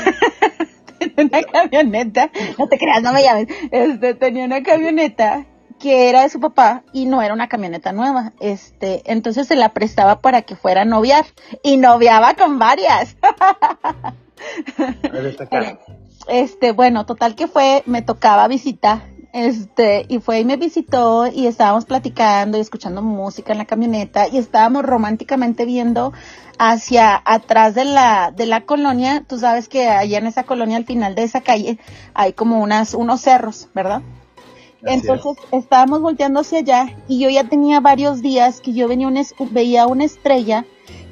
tenía una camioneta. No te creas, no me llames. Este, tenía una camioneta que era de su papá y no era una camioneta nueva. Este, entonces se la prestaba para que fuera a noviar y noviaba con varias. este, bueno, total que fue, me tocaba visita este, y fue y me visitó y estábamos platicando y escuchando música en la camioneta y estábamos románticamente viendo hacia atrás de la, de la colonia. Tú sabes que allá en esa colonia, al final de esa calle, hay como unas, unos cerros, ¿verdad? Entonces estábamos volteando hacia allá y yo ya tenía varios días que yo venía veía una estrella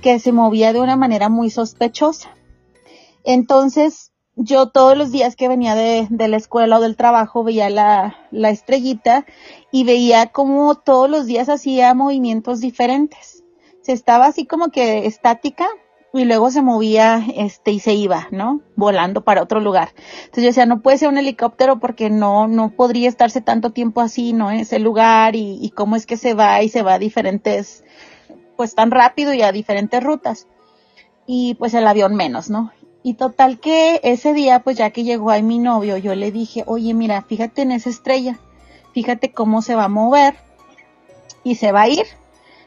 que se movía de una manera muy sospechosa. Entonces yo todos los días que venía de, de, la escuela o del trabajo veía la, la estrellita y veía como todos los días hacía movimientos diferentes. Se estaba así como que estática y luego se movía este y se iba, ¿no? Volando para otro lugar. Entonces yo decía, no puede ser un helicóptero porque no, no podría estarse tanto tiempo así, ¿no? En ese lugar y, y cómo es que se va y se va a diferentes, pues tan rápido y a diferentes rutas. Y pues el avión menos, ¿no? Y total que ese día, pues ya que llegó ahí mi novio, yo le dije, oye, mira, fíjate en esa estrella, fíjate cómo se va a mover y se va a ir.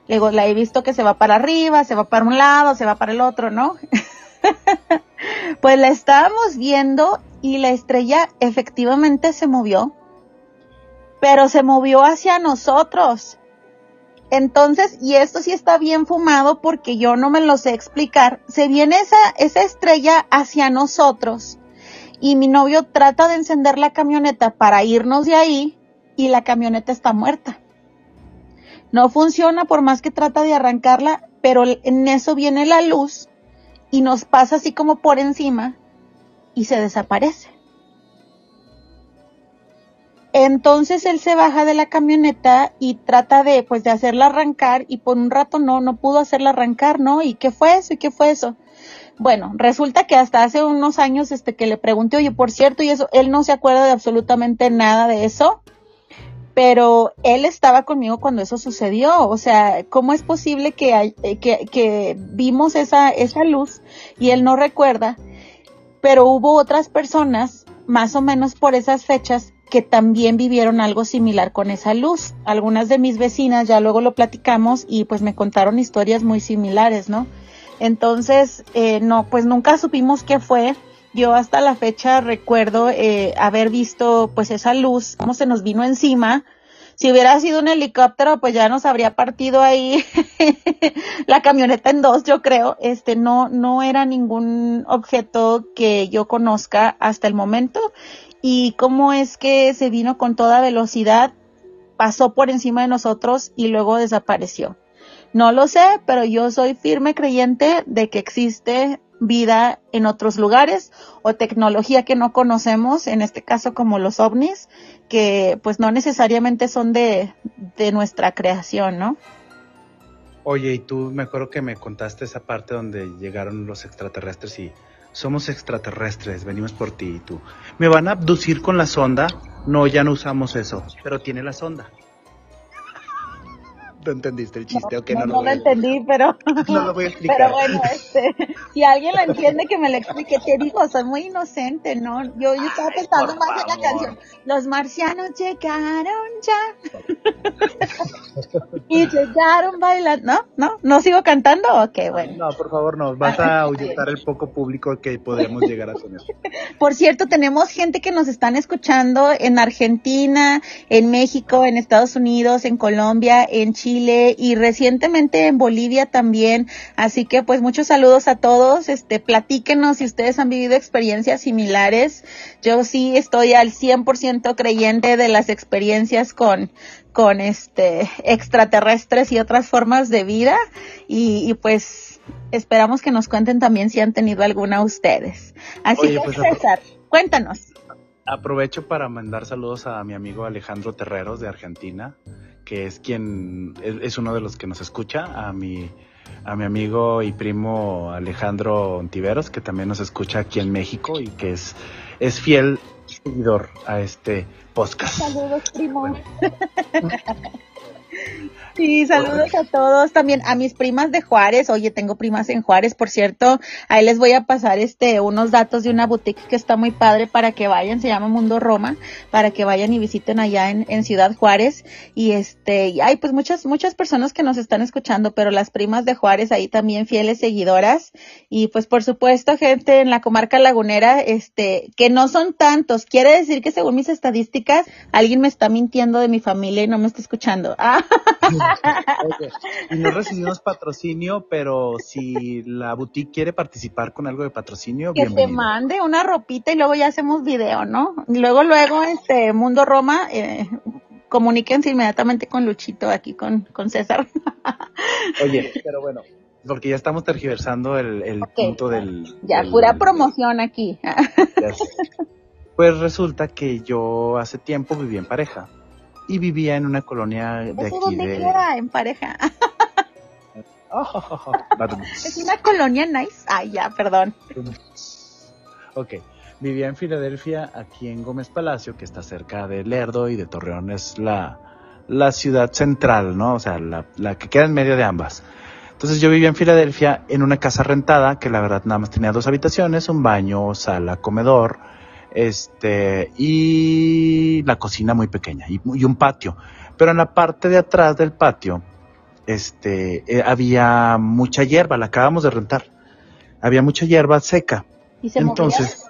Luego la he visto que se va para arriba, se va para un lado, se va para el otro, ¿no? Pues la estábamos viendo y la estrella efectivamente se movió, pero se movió hacia nosotros. Entonces, y esto sí está bien fumado porque yo no me lo sé explicar, se viene esa, esa estrella hacia nosotros y mi novio trata de encender la camioneta para irnos de ahí y la camioneta está muerta. No funciona por más que trata de arrancarla, pero en eso viene la luz y nos pasa así como por encima y se desaparece. Entonces él se baja de la camioneta y trata de, pues, de hacerla arrancar y por un rato no, no pudo hacerla arrancar, ¿no? ¿Y qué fue eso? ¿Y qué fue eso? Bueno, resulta que hasta hace unos años, este, que le pregunté, oye, por cierto, y eso, él no se acuerda de absolutamente nada de eso, pero él estaba conmigo cuando eso sucedió. O sea, ¿cómo es posible que, eh, que, que vimos esa, esa luz y él no recuerda? Pero hubo otras personas, más o menos por esas fechas, que también vivieron algo similar con esa luz. Algunas de mis vecinas ya luego lo platicamos y pues me contaron historias muy similares, ¿no? Entonces, eh, no, pues nunca supimos qué fue. Yo hasta la fecha recuerdo eh, haber visto pues esa luz, cómo se nos vino encima. Si hubiera sido un helicóptero, pues ya nos habría partido ahí la camioneta en dos, yo creo. Este no, no era ningún objeto que yo conozca hasta el momento. Y cómo es que se vino con toda velocidad, pasó por encima de nosotros y luego desapareció. No lo sé, pero yo soy firme creyente de que existe vida en otros lugares o tecnología que no conocemos, en este caso como los ovnis, que pues no necesariamente son de, de nuestra creación, ¿no? Oye, y tú me acuerdo que me contaste esa parte donde llegaron los extraterrestres y somos extraterrestres, venimos por ti y tú. ¿Me van a abducir con la sonda? No, ya no usamos eso, pero tiene la sonda. ¿No entendiste el chiste? No, no, no, lo, entendí, pero... No lo voy a explicar. Pero bueno, este, si alguien lo entiende, que me lo explique. Te digo, soy muy inocente, ¿no? Yo, yo estaba pensando más en la canción. Los marcianos llegaron ya. y llegaron bailando. ¿No? ¿No? ¿No sigo cantando? Ok, bueno. No, por favor, no. Vas a ahuyentar el poco público que podemos llegar a tener. Por cierto, tenemos gente que nos están escuchando en Argentina, en México, en Estados Unidos, en Colombia, en Chile y recientemente en Bolivia también. Así que pues muchos saludos a todos. Este, platíquenos si ustedes han vivido experiencias similares. Yo sí estoy al 100% creyente de las experiencias con, con este, extraterrestres y otras formas de vida. Y, y pues esperamos que nos cuenten también si han tenido alguna ustedes. Así que pues, César, cuéntanos. Aprovecho para mandar saludos a mi amigo Alejandro Terreros de Argentina, que es quien es, uno de los que nos escucha, a mi a mi amigo y primo Alejandro Ontiveros, que también nos escucha aquí en México y que es, es fiel seguidor a este podcast. Saludos, primo. Sí, saludos a todos, también a mis primas de Juárez. Oye, tengo primas en Juárez, por cierto. Ahí les voy a pasar este unos datos de una boutique que está muy padre para que vayan, se llama Mundo Roma, para que vayan y visiten allá en, en Ciudad Juárez. Y este, y hay pues muchas muchas personas que nos están escuchando, pero las primas de Juárez ahí también fieles seguidoras y pues por supuesto gente en la comarca lagunera, este, que no son tantos. Quiere decir que según mis estadísticas, alguien me está mintiendo de mi familia y no me está escuchando. Ah. Y no recibimos patrocinio, pero si la boutique quiere participar con algo de patrocinio, que te mande una ropita y luego ya hacemos video, ¿no? Luego, luego, este Mundo Roma, eh, comuníquense inmediatamente con Luchito aquí con, con César. Oye, pero bueno, porque ya estamos tergiversando el, punto del... Ya, pura promoción aquí. pues resulta que yo hace tiempo viví en pareja y vivía en una colonia de aquí dónde de... queda? En pareja. es una colonia nice. Ay, ya, perdón. ok. Vivía en Filadelfia, aquí en Gómez Palacio, que está cerca de Lerdo y de Torreón es la, la ciudad central, ¿no? O sea, la, la que queda en medio de ambas. Entonces yo vivía en Filadelfia en una casa rentada que la verdad nada más tenía dos habitaciones, un baño, sala, comedor, este, y la cocina muy pequeña y, un patio. Pero en la parte de atrás del patio, este, eh, había mucha hierba, la acabamos de rentar. Había mucha hierba seca ¿Y se Entonces,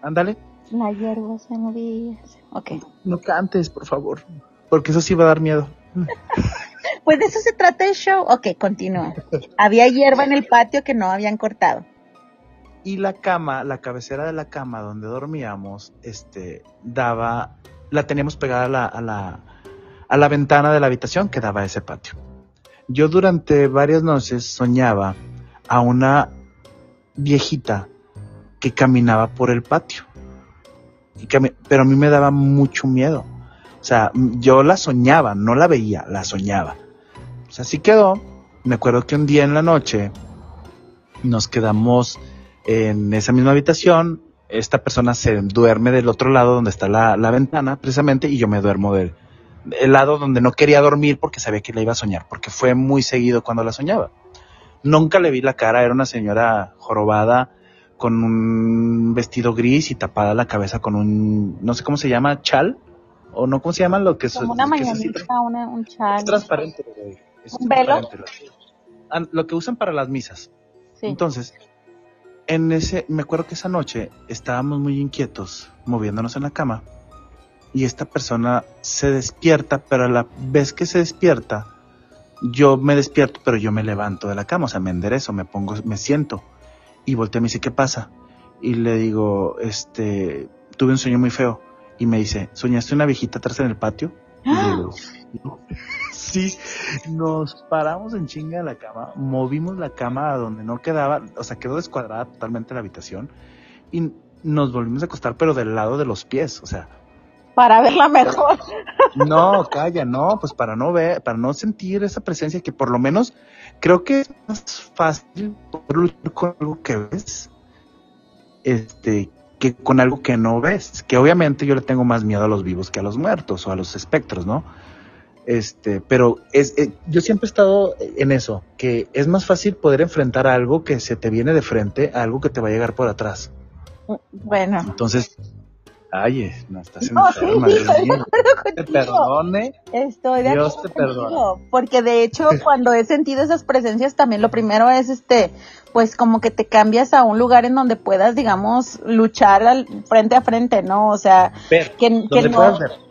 ándale. La hierba se movía. Ok. No cantes, por favor, porque eso sí va a dar miedo. pues de eso se trata el show. Ok, continúa. Había hierba en el patio que no habían cortado. Y la cama, la cabecera de la cama donde dormíamos, este, daba, la teníamos pegada a la, a la, ventana de la habitación que daba a ese patio. Yo durante varias noches soñaba a una viejita que caminaba por el patio. pero a mí me daba mucho miedo. O sea, yo la soñaba, no la veía, la soñaba. Sea, así quedó. Me acuerdo que un día en la noche nos quedamos en esa misma habitación. Esta persona se duerme del otro lado donde está la, ventana, precisamente, y yo me duermo del, del lado donde no quería dormir porque sabía que la iba a soñar, porque fue muy seguido cuando la soñaba. Nunca le vi la cara, era una señora jorobada con un vestido gris y tapada la cabeza con un, no sé cómo se llama, chal, o no, ¿cómo se llama lo que es? Como una mañanita, un chal. Es transparente, ¿Un velo? Lo que usan para las misas. Entonces, en ese, me acuerdo que esa noche estábamos muy inquietos, moviéndonos en la cama, y esta persona se despierta, pero a la vez que se despierta, yo me despierto, pero yo me levanto de la cama, o sea, me enderezo, me pongo, me siento y voltea y me dice, ¿qué pasa? Y le digo, este, tuve un sueño muy feo. Y me dice, ¿soñaste una viejita atrás en el patio? Digo, sí, nos paramos en chinga de la cama, movimos la cama a donde no quedaba, o sea, quedó descuadrada totalmente la habitación y nos volvimos a acostar, pero del lado de los pies, o sea, para verla mejor. No, calla, no, pues para no ver, para no sentir esa presencia que por lo menos creo que es más fácil luchar con algo que ves, este, que con algo que no ves. Que obviamente yo le tengo más miedo a los vivos que a los muertos o a los espectros, ¿no? Este, pero es, eh, yo siempre he estado en eso, que es más fácil poder enfrentar algo que se te viene de frente a algo que te va a llegar por atrás. Bueno. Entonces, Ay, no estás no, enferma, sí, sí, Te perdone. Estoy de Dios te perdone. Porque de hecho, cuando he sentido esas presencias, también lo primero es este, pues como que te cambias a un lugar en donde puedas, digamos, luchar al, frente a frente, ¿no? O sea, que, que,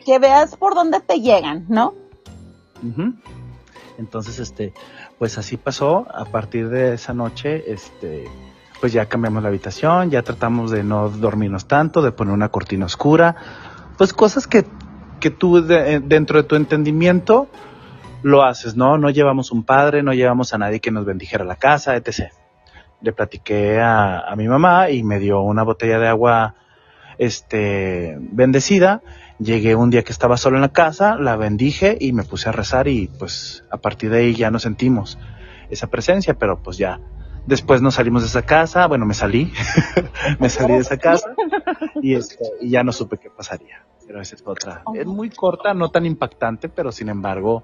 que veas por dónde te llegan, ¿no? Entonces, este, pues así pasó. A partir de esa noche, este, pues ya cambiamos la habitación, ya tratamos de no dormirnos tanto, de poner una cortina oscura, pues cosas que, que tú eh, dentro de tu entendimiento lo haces, ¿no? No llevamos un padre, no llevamos a nadie que nos bendijera la casa, etc. Le platiqué a, a mi mamá y me dio una botella de agua, este, bendecida. Llegué un día que estaba solo en la casa, la bendije y me puse a rezar y pues a partir de ahí ya no sentimos esa presencia, pero pues ya Después nos salimos de esa casa, bueno, me salí, me salí de esa casa y, este, y ya no supe qué pasaría. Pero esa es otra. Es muy corta, no tan impactante, pero sin embargo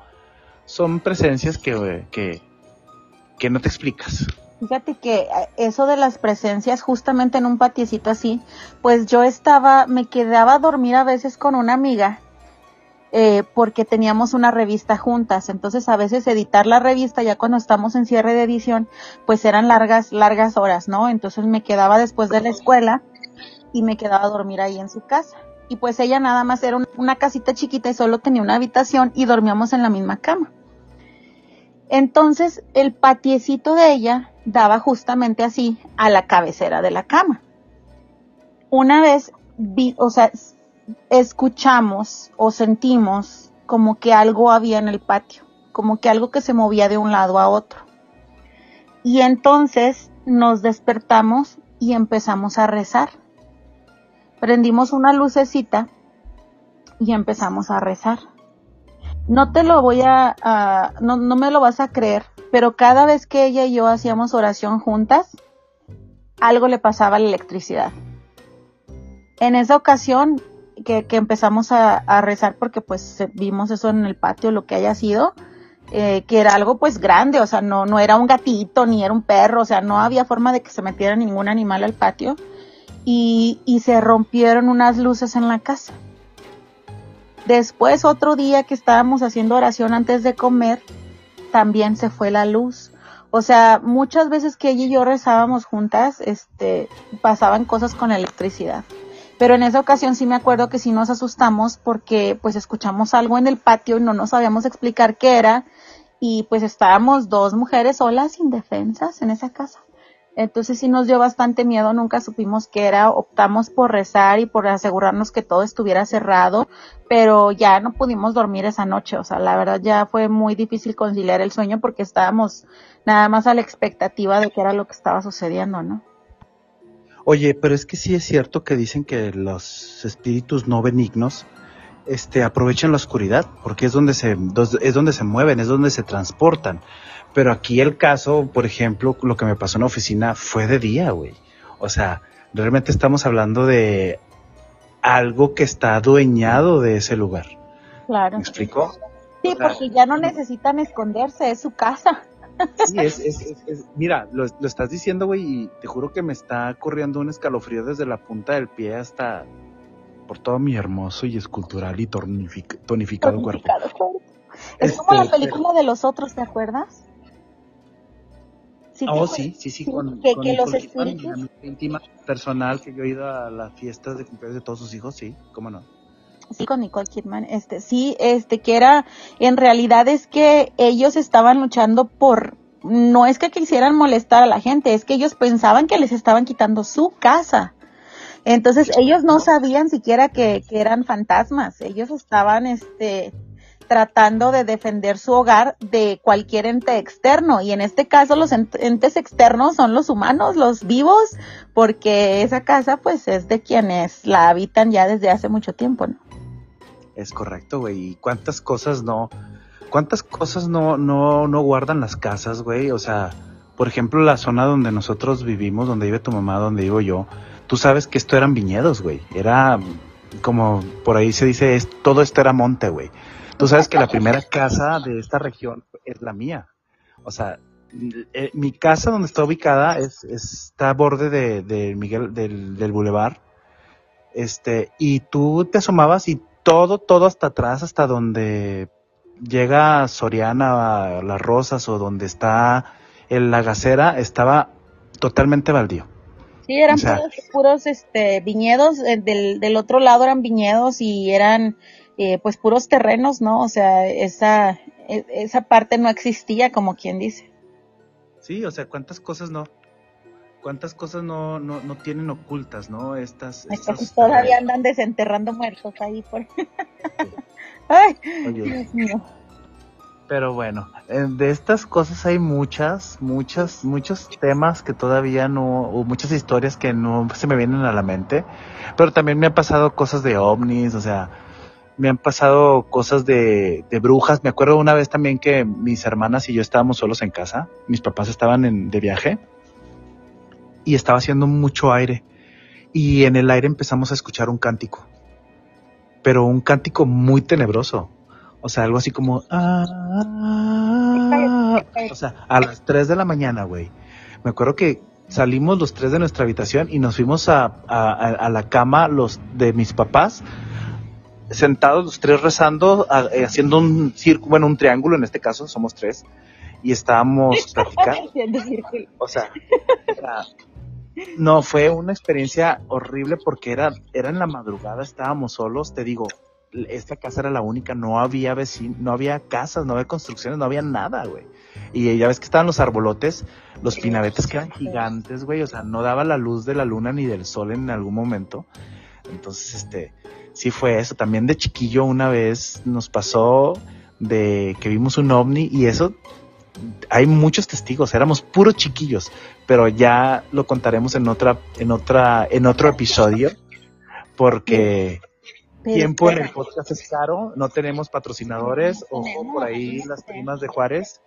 son presencias que, que, que no te explicas. Fíjate que eh, eso de las presencias justamente en un patiecito así, pues yo estaba, me quedaba a dormir a veces con una amiga eh, porque teníamos una revista juntas. Entonces a veces editar la revista ya cuando estamos en cierre de edición, pues eran largas, largas horas, ¿no? Entonces me quedaba después de la escuela y me quedaba a dormir ahí en su casa. Y pues ella nada más era una casita chiquita y solo tenía una habitación y dormíamos en la misma cama. Entonces el patiecito de ella daba justamente así a la cabecera de la cama. Una vez vi, o sea, escuchamos o sentimos como que algo había en el patio, como que algo que se movía de un lado a otro. Y entonces nos despertamos y empezamos a rezar. Prendimos una lucecita y empezamos a rezar. No te lo voy a, no, no me lo vas a creer, pero cada vez que ella y yo hacíamos oración juntas, algo le pasaba a la electricidad. En esa ocasión que, empezamos a, rezar porque pues vimos eso en el patio, lo que haya sido, eh, que era algo pues grande, o sea, no, no era un gatito ni era un perro, o sea, no había forma de que se metiera ningún animal al patio y, y se rompieron unas luces en la casa. Después otro día que estábamos haciendo oración antes de comer, también se fue la luz. O sea, muchas veces que ella y yo rezábamos juntas, este, pasaban cosas con electricidad. Pero en esa ocasión sí me acuerdo que sí nos asustamos porque pues escuchamos algo en el patio y no nos sabíamos explicar qué era y pues estábamos dos mujeres solas indefensas en esa casa. Entonces sí nos dio bastante miedo, nunca supimos qué era, optamos por rezar y por asegurarnos que todo estuviera cerrado, pero ya no pudimos dormir esa noche, o sea, la verdad ya fue muy difícil conciliar el sueño porque estábamos nada más a la expectativa de qué era lo que estaba sucediendo, ¿no? Oye, pero es que sí es cierto que dicen que los espíritus no benignos este aprovechan la oscuridad, porque es donde se es donde se mueven, es donde se transportan. Pero aquí el caso, por ejemplo, lo que me pasó en la oficina fue de día, güey. O sea, realmente estamos hablando de algo que está adueñado de ese lugar. Claro. ¿Me explico? Sí, porque ya no necesitan esconderse, es su casa. Sí, es, es, es, mira, lo, lo, estás diciendo, güey, y te juro que me está corriendo un escalofrío desde la punta del pie hasta por todo mi hermoso y escultural y tonificado, tonificado cuerpo. Es este, como la película de los otros, ¿te acuerdas? Sí, oh, sí, sí, sí, con, que, con que los espíritus... íntima personal que yo he ido a las fiestas de cumpleaños de todos sus hijos, sí, cómo no. Sí, con Nicole Kidman, este, sí, este, que era, en realidad es que ellos estaban luchando por, no es que quisieran molestar a la gente, es que ellos pensaban que les estaban quitando su casa. Entonces ellos no sabían siquiera que, que eran fantasmas, ellos estaban, este, tratando de defender su hogar de cualquier ente externo. Y en este caso los entes externos son los humanos, los vivos, porque esa casa pues es de quienes la habitan ya desde hace mucho tiempo, ¿no? Es correcto, güey. ¿Y cuántas cosas no, cuántas cosas no, no, no guardan las casas, güey? O sea, por ejemplo, la zona donde nosotros vivimos, donde vive tu mamá, donde vivo yo, tú sabes que esto eran viñedos, güey. Era como por ahí se dice, es, todo esto era monte, güey. Tú sabes que la primera casa de esta región es la mía. O sea, eh, mi casa donde está ubicada es, está a borde de, Miguel, del, del bulevar. Este, y tú te asomabas y todo, todo hasta atrás, hasta donde llega Soriana, Las Rosas o donde está el, la gacera, estaba totalmente baldío. Sí, eran puros, este, viñedos, eh, del, del otro lado eran viñedos y eran eh, pues puros terrenos, ¿no? O sea, esa, e, esa parte no existía, como quien dice. Sí, o sea, cuántas cosas no, cuántas cosas no, no, no tienen ocultas, ¿no? Estas, estas todavía andan desenterrando muertos ahí por. Ay, Dios mío. Pero bueno, eh, de estas cosas hay muchas, muchas, muchos temas que todavía no, o muchas historias que no se me vienen a la mente. Pero también me han pasado cosas de ovnis, o sea, me han pasado cosas de, de, brujas. Me acuerdo una vez también que mis hermanas y yo estábamos solos en casa. Mis papás estaban en, de viaje y estaba haciendo mucho aire. Y en el aire empezamos a escuchar un cántico. Pero un cántico muy tenebroso. O sea, algo así como... Ah, o sea, a las 3 de la mañana, güey. Me acuerdo que salimos los tres de nuestra habitación y nos fuimos a, a, a la cama los de mis papás sentados los tres rezando, eh, haciendo un círculo, bueno, un triángulo en este caso, somos tres, y estábamos platicando. o sea, no, fue una experiencia horrible porque era, era en la madrugada, estábamos solos, te digo, esta casa era la única, no había vecinos, no había casas, no había construcciones, no había nada, güey. Y ya ves que estaban los arbolotes, los pinabetes que eran gigantes, güey, o sea, no daba la luz de la luna ni del sol en algún momento. Entonces, este, sí fue eso. También de chiquillo una vez nos pasó de que vimos un ovni y eso hay muchos testigos, éramos puros chiquillos, pero ya lo contaremos en otra, en otra, en otro episodio, porque tiempo en el podcast es caro, no tenemos patrocinadores, o por ahí las primas de Juárez,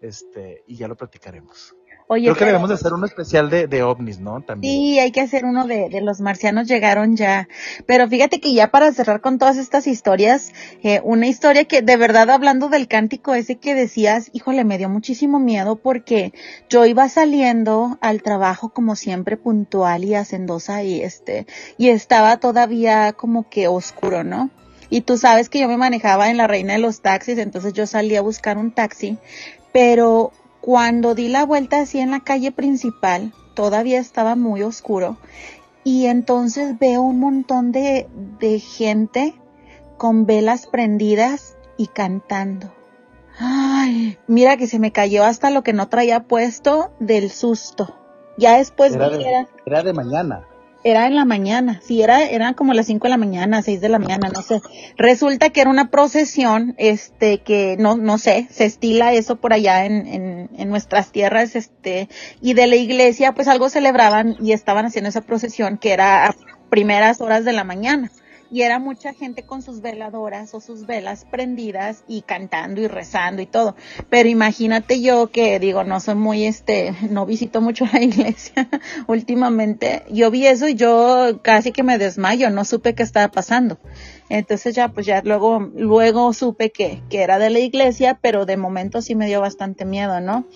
este, y ya lo platicaremos. Oye, Creo que debemos de hacer uno especial de, de ovnis, ¿no? También. Sí, hay que hacer uno de, de, los marcianos llegaron ya. Pero fíjate que ya para cerrar con todas estas historias, eh, una historia que de verdad hablando del cántico ese que decías, híjole, me dio muchísimo miedo porque yo iba saliendo al trabajo como siempre puntual y hacendosa y este, y estaba todavía como que oscuro, ¿no? Y tú sabes que yo me manejaba en la reina de los taxis, entonces yo salí a buscar un taxi, pero Cuando di la vuelta así en la calle principal, todavía estaba muy oscuro y entonces veo un montón de, de gente con velas prendidas y cantando. Ay, mira que se me cayó hasta lo que no traía puesto del susto. Ya después Era de, era de mañana. Era en la mañana, sí, era, eran como las 5 de la mañana, 6 de la mañana, no sé. Resulta que era una procesión, este, que no, no sé, se estila eso por allá en, en, en nuestras tierras, este, y de la iglesia, pues algo celebraban y estaban haciendo esa procesión que era a primeras horas de la mañana. Y era mucha gente con sus veladoras o sus velas prendidas y cantando y rezando y todo. Pero imagínate yo que digo, no soy muy este, no visito mucho la iglesia últimamente. Yo vi eso y yo casi que me desmayo, no supe qué estaba pasando. Entonces ya, pues ya luego, luego supe que, que era de la iglesia, pero de momento sí me dio bastante miedo, ¿no?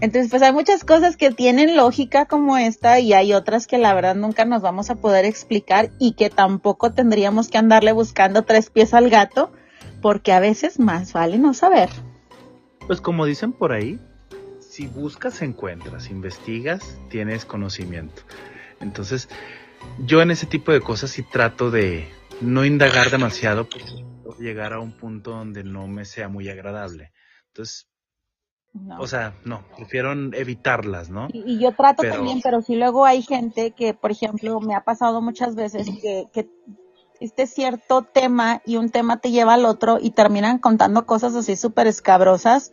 Entonces, pues hay muchas cosas que tienen lógica como esta y hay otras que la verdad nunca nos vamos a poder explicar y que tampoco tendríamos que andarle buscando tres pies al gato, porque a veces más vale no saber. Pues como dicen por ahí, si buscas encuentras, investigas, tienes conocimiento. Entonces, yo en ese tipo de cosas sí trato de no indagar demasiado porque puedo llegar a un punto donde no me sea muy agradable. Entonces, No. o sea, no, prefiero evitarlas, ¿no? Y, y yo trato Pero- también, pero sí luego hay gente que, por ejemplo, me ha pasado muchas veces que, que este cierto tema y un tema te lleva al otro y terminan contando cosas así súper escabrosas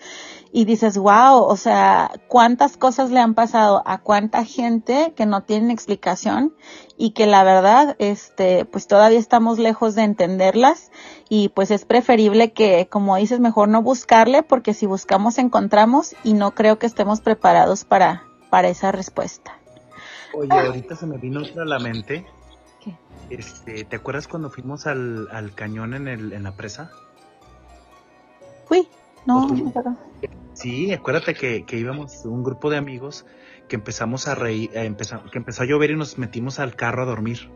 y dices, wow, o sea, cuántas cosas le han pasado a cuánta gente que no tienen explicación y que la verdad, este, pues todavía estamos lejos de entenderlas y pues es preferible que, como dices, mejor no buscarle porque si buscamos encontramos y no creo que estemos preparados para, para esa respuesta. Oye, ahorita se me vino otra a la mente. ¿Qué? Este, ¿te acuerdas cuando fuimos al, al cañón en, el, en la presa? Fui, no, no. Sí, acuérdate que, que íbamos un grupo de amigos que empezamos a reír, eh, empezó- que empezó a llover y nos metimos al carro a dormir.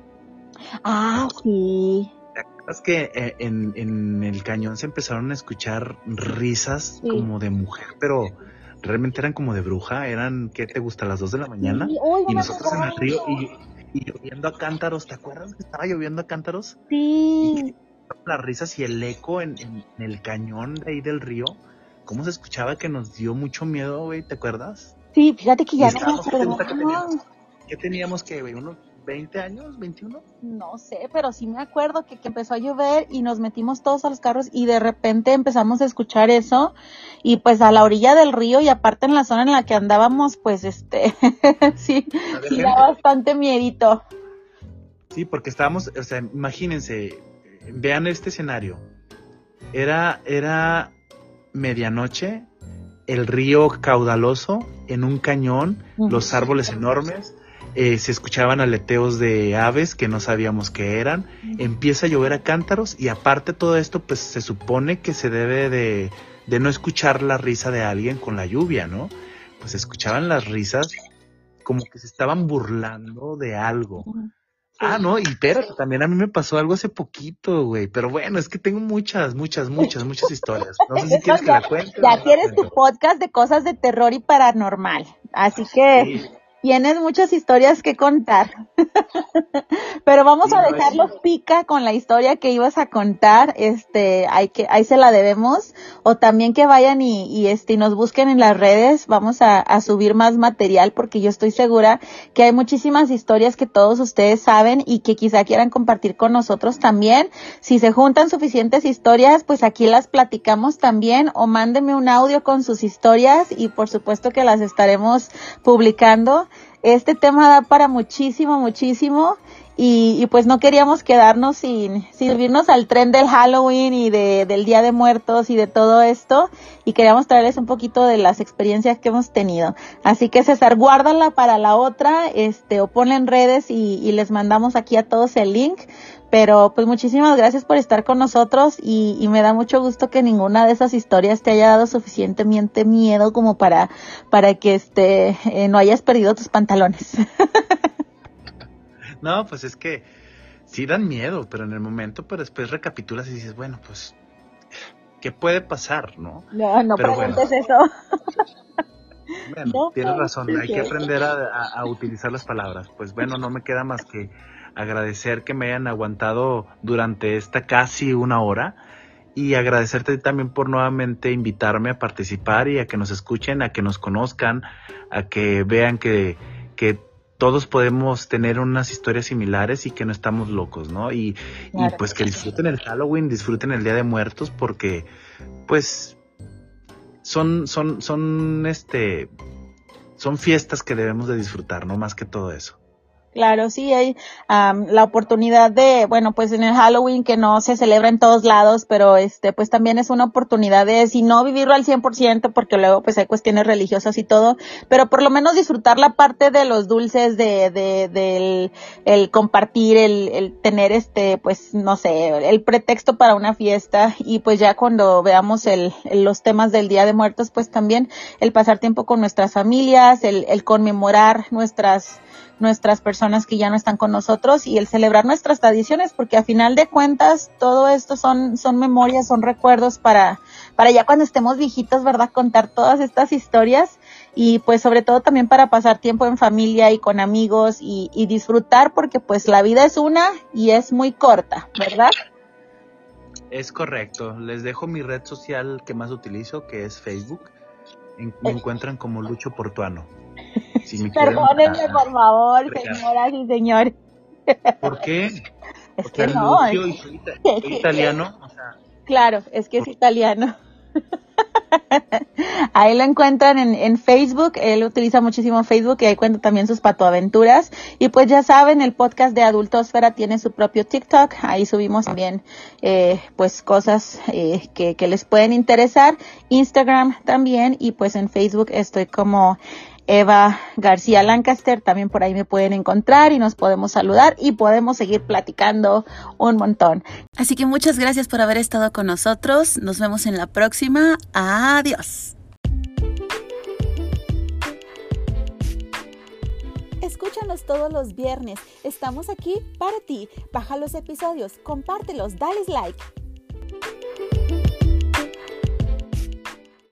Ah, sí. ¿Te acuerdas que eh, en, en el cañón se empezaron a escuchar risas Sí. como de mujer, pero realmente eran como de bruja? Eran, ¿qué te gusta? ¿A las 2 de la mañana? Sí, Y nosotros en el río y, y lloviendo a cántaros. ¿Te acuerdas que estaba lloviendo a cántaros? Sí, las risas y el eco en, en- en el cañón de ahí del río, cómo se escuchaba que nos dio mucho miedo, güey, ¿te acuerdas? sí, fíjate que Y ya no. ¿Qué teníamos que, güey, unos 20 años, 21? No sé, pero sí me acuerdo que, que empezó a llover y nos metimos todos a los carros y de repente empezamos a escuchar eso y pues a la orilla del río y aparte en la zona en la que andábamos, pues este, sí, sí da bastante miedito. Sí, porque estábamos, o sea, imagínense, vean este escenario. Era, era medianoche, el río caudaloso en un cañón, los árboles enormes, eh, se escuchaban aleteos de aves que no sabíamos qué eran, empieza a llover a cántaros y aparte todo esto pues se supone que se debe de, de no escuchar la risa de alguien con la lluvia, ¿no? Pues se escuchaban las risas como que se estaban burlando de algo. Ah, no, y espérate, también a mí me pasó algo hace poquito, güey. Pero bueno, es que tengo muchas, muchas, muchas, muchas historias. No sé si quieres que la cuente. o no Ya tienes tu podcast de cosas de terror y paranormal, así que Sí. Tienes muchas historias que contar. Pero vamos Sí, a dejarlo pica con la historia que ibas a contar, este, hay que, ahí se la debemos, o también que vayan y, y este, y nos busquen en las redes, vamos a, a subir más material porque yo estoy segura que hay muchísimas historias que todos ustedes saben y que quizá quieran compartir con nosotros también. Si se juntan suficientes historias, pues aquí las platicamos también o mándenme un audio con sus historias y por supuesto que las estaremos publicando. Este tema da para muchísimo, muchísimo. Y, y pues no queríamos quedarnos sin, subirnos al tren del Halloween y de, del Día de Muertos y de todo esto. Y queríamos traerles un poquito de las experiencias que hemos tenido. Así que César, guárdala para la otra, este, o ponla en redes y, y les mandamos aquí a todos el link. Pero pues muchísimas gracias por estar con nosotros y, y me da mucho gusto que ninguna de esas historias te haya dado suficientemente miedo como para, para que este, eh, no hayas perdido tus pantalones. No, pues es que sí dan miedo, pero en el momento, pero después recapitulas y dices, bueno, pues, ¿qué puede pasar, no? No, no Pero bueno. preguntes eso. tienes razón, hay que aprender a, utilizar las palabras. Pues bueno, no me queda más que agradecer que me hayan aguantado durante esta casi una hora y agradecerte también por nuevamente invitarme a participar y a que nos escuchen, a que nos conozcan, a que vean que, que todos podemos tener unas historias similares y que no estamos locos, ¿no? Y, y pues que disfruten el Halloween, disfruten el Día de Muertos porque pues son, son, son, este, son fiestas que debemos de disfrutar, no más que todo eso. Claro, sí, hay la oportunidad de, bueno, pues en el Halloween que no se celebra en todos lados, pero este, pues también es una oportunidad de, si no vivirlo al 100%, porque luego pues hay cuestiones religiosas y todo, pero por lo menos disfrutar la parte de los dulces, de, de, del, el compartir, el, el tener este, pues no sé, el pretexto para una fiesta y pues ya cuando veamos el, los temas del Día de Muertos, pues también el pasar tiempo con nuestras familias, el, el conmemorar nuestras, nuestras personas que ya no están con nosotros y el celebrar nuestras tradiciones, porque a final de cuentas todo esto son, son memorias, son recuerdos para, para ya cuando estemos viejitos, ¿verdad? Contar todas estas historias y pues sobre todo también para pasar tiempo en familia y con amigos y, y disfrutar porque pues la vida es una y es muy corta, ¿verdad? Es correcto. Les dejo mi red social que más utilizo, que es Facebook. me encuentran como Lucho Portuano. Perdónenme, por favor, señoras y señores. ¿Por qué? Es que no, es, italiano. Claro, es que es italiano. ahí lo encuentran en, en, Facebook, él utiliza muchísimo Facebook y ahí cuenta también sus patoaventuras. Y pues ya saben, el podcast de Adultosfera tiene su propio TikTok, ahí subimos también eh, pues cosas eh, que, que les pueden interesar. Instagram también y pues en Facebook estoy como Eva García Lancaster, también por ahí me pueden encontrar y nos podemos saludar y podemos seguir platicando un montón. Así que muchas gracias por haber estado con nosotros. Nos vemos en la próxima. Adiós. Escúchanos todos los viernes. Estamos aquí para ti. Baja los episodios, compártelos, dale like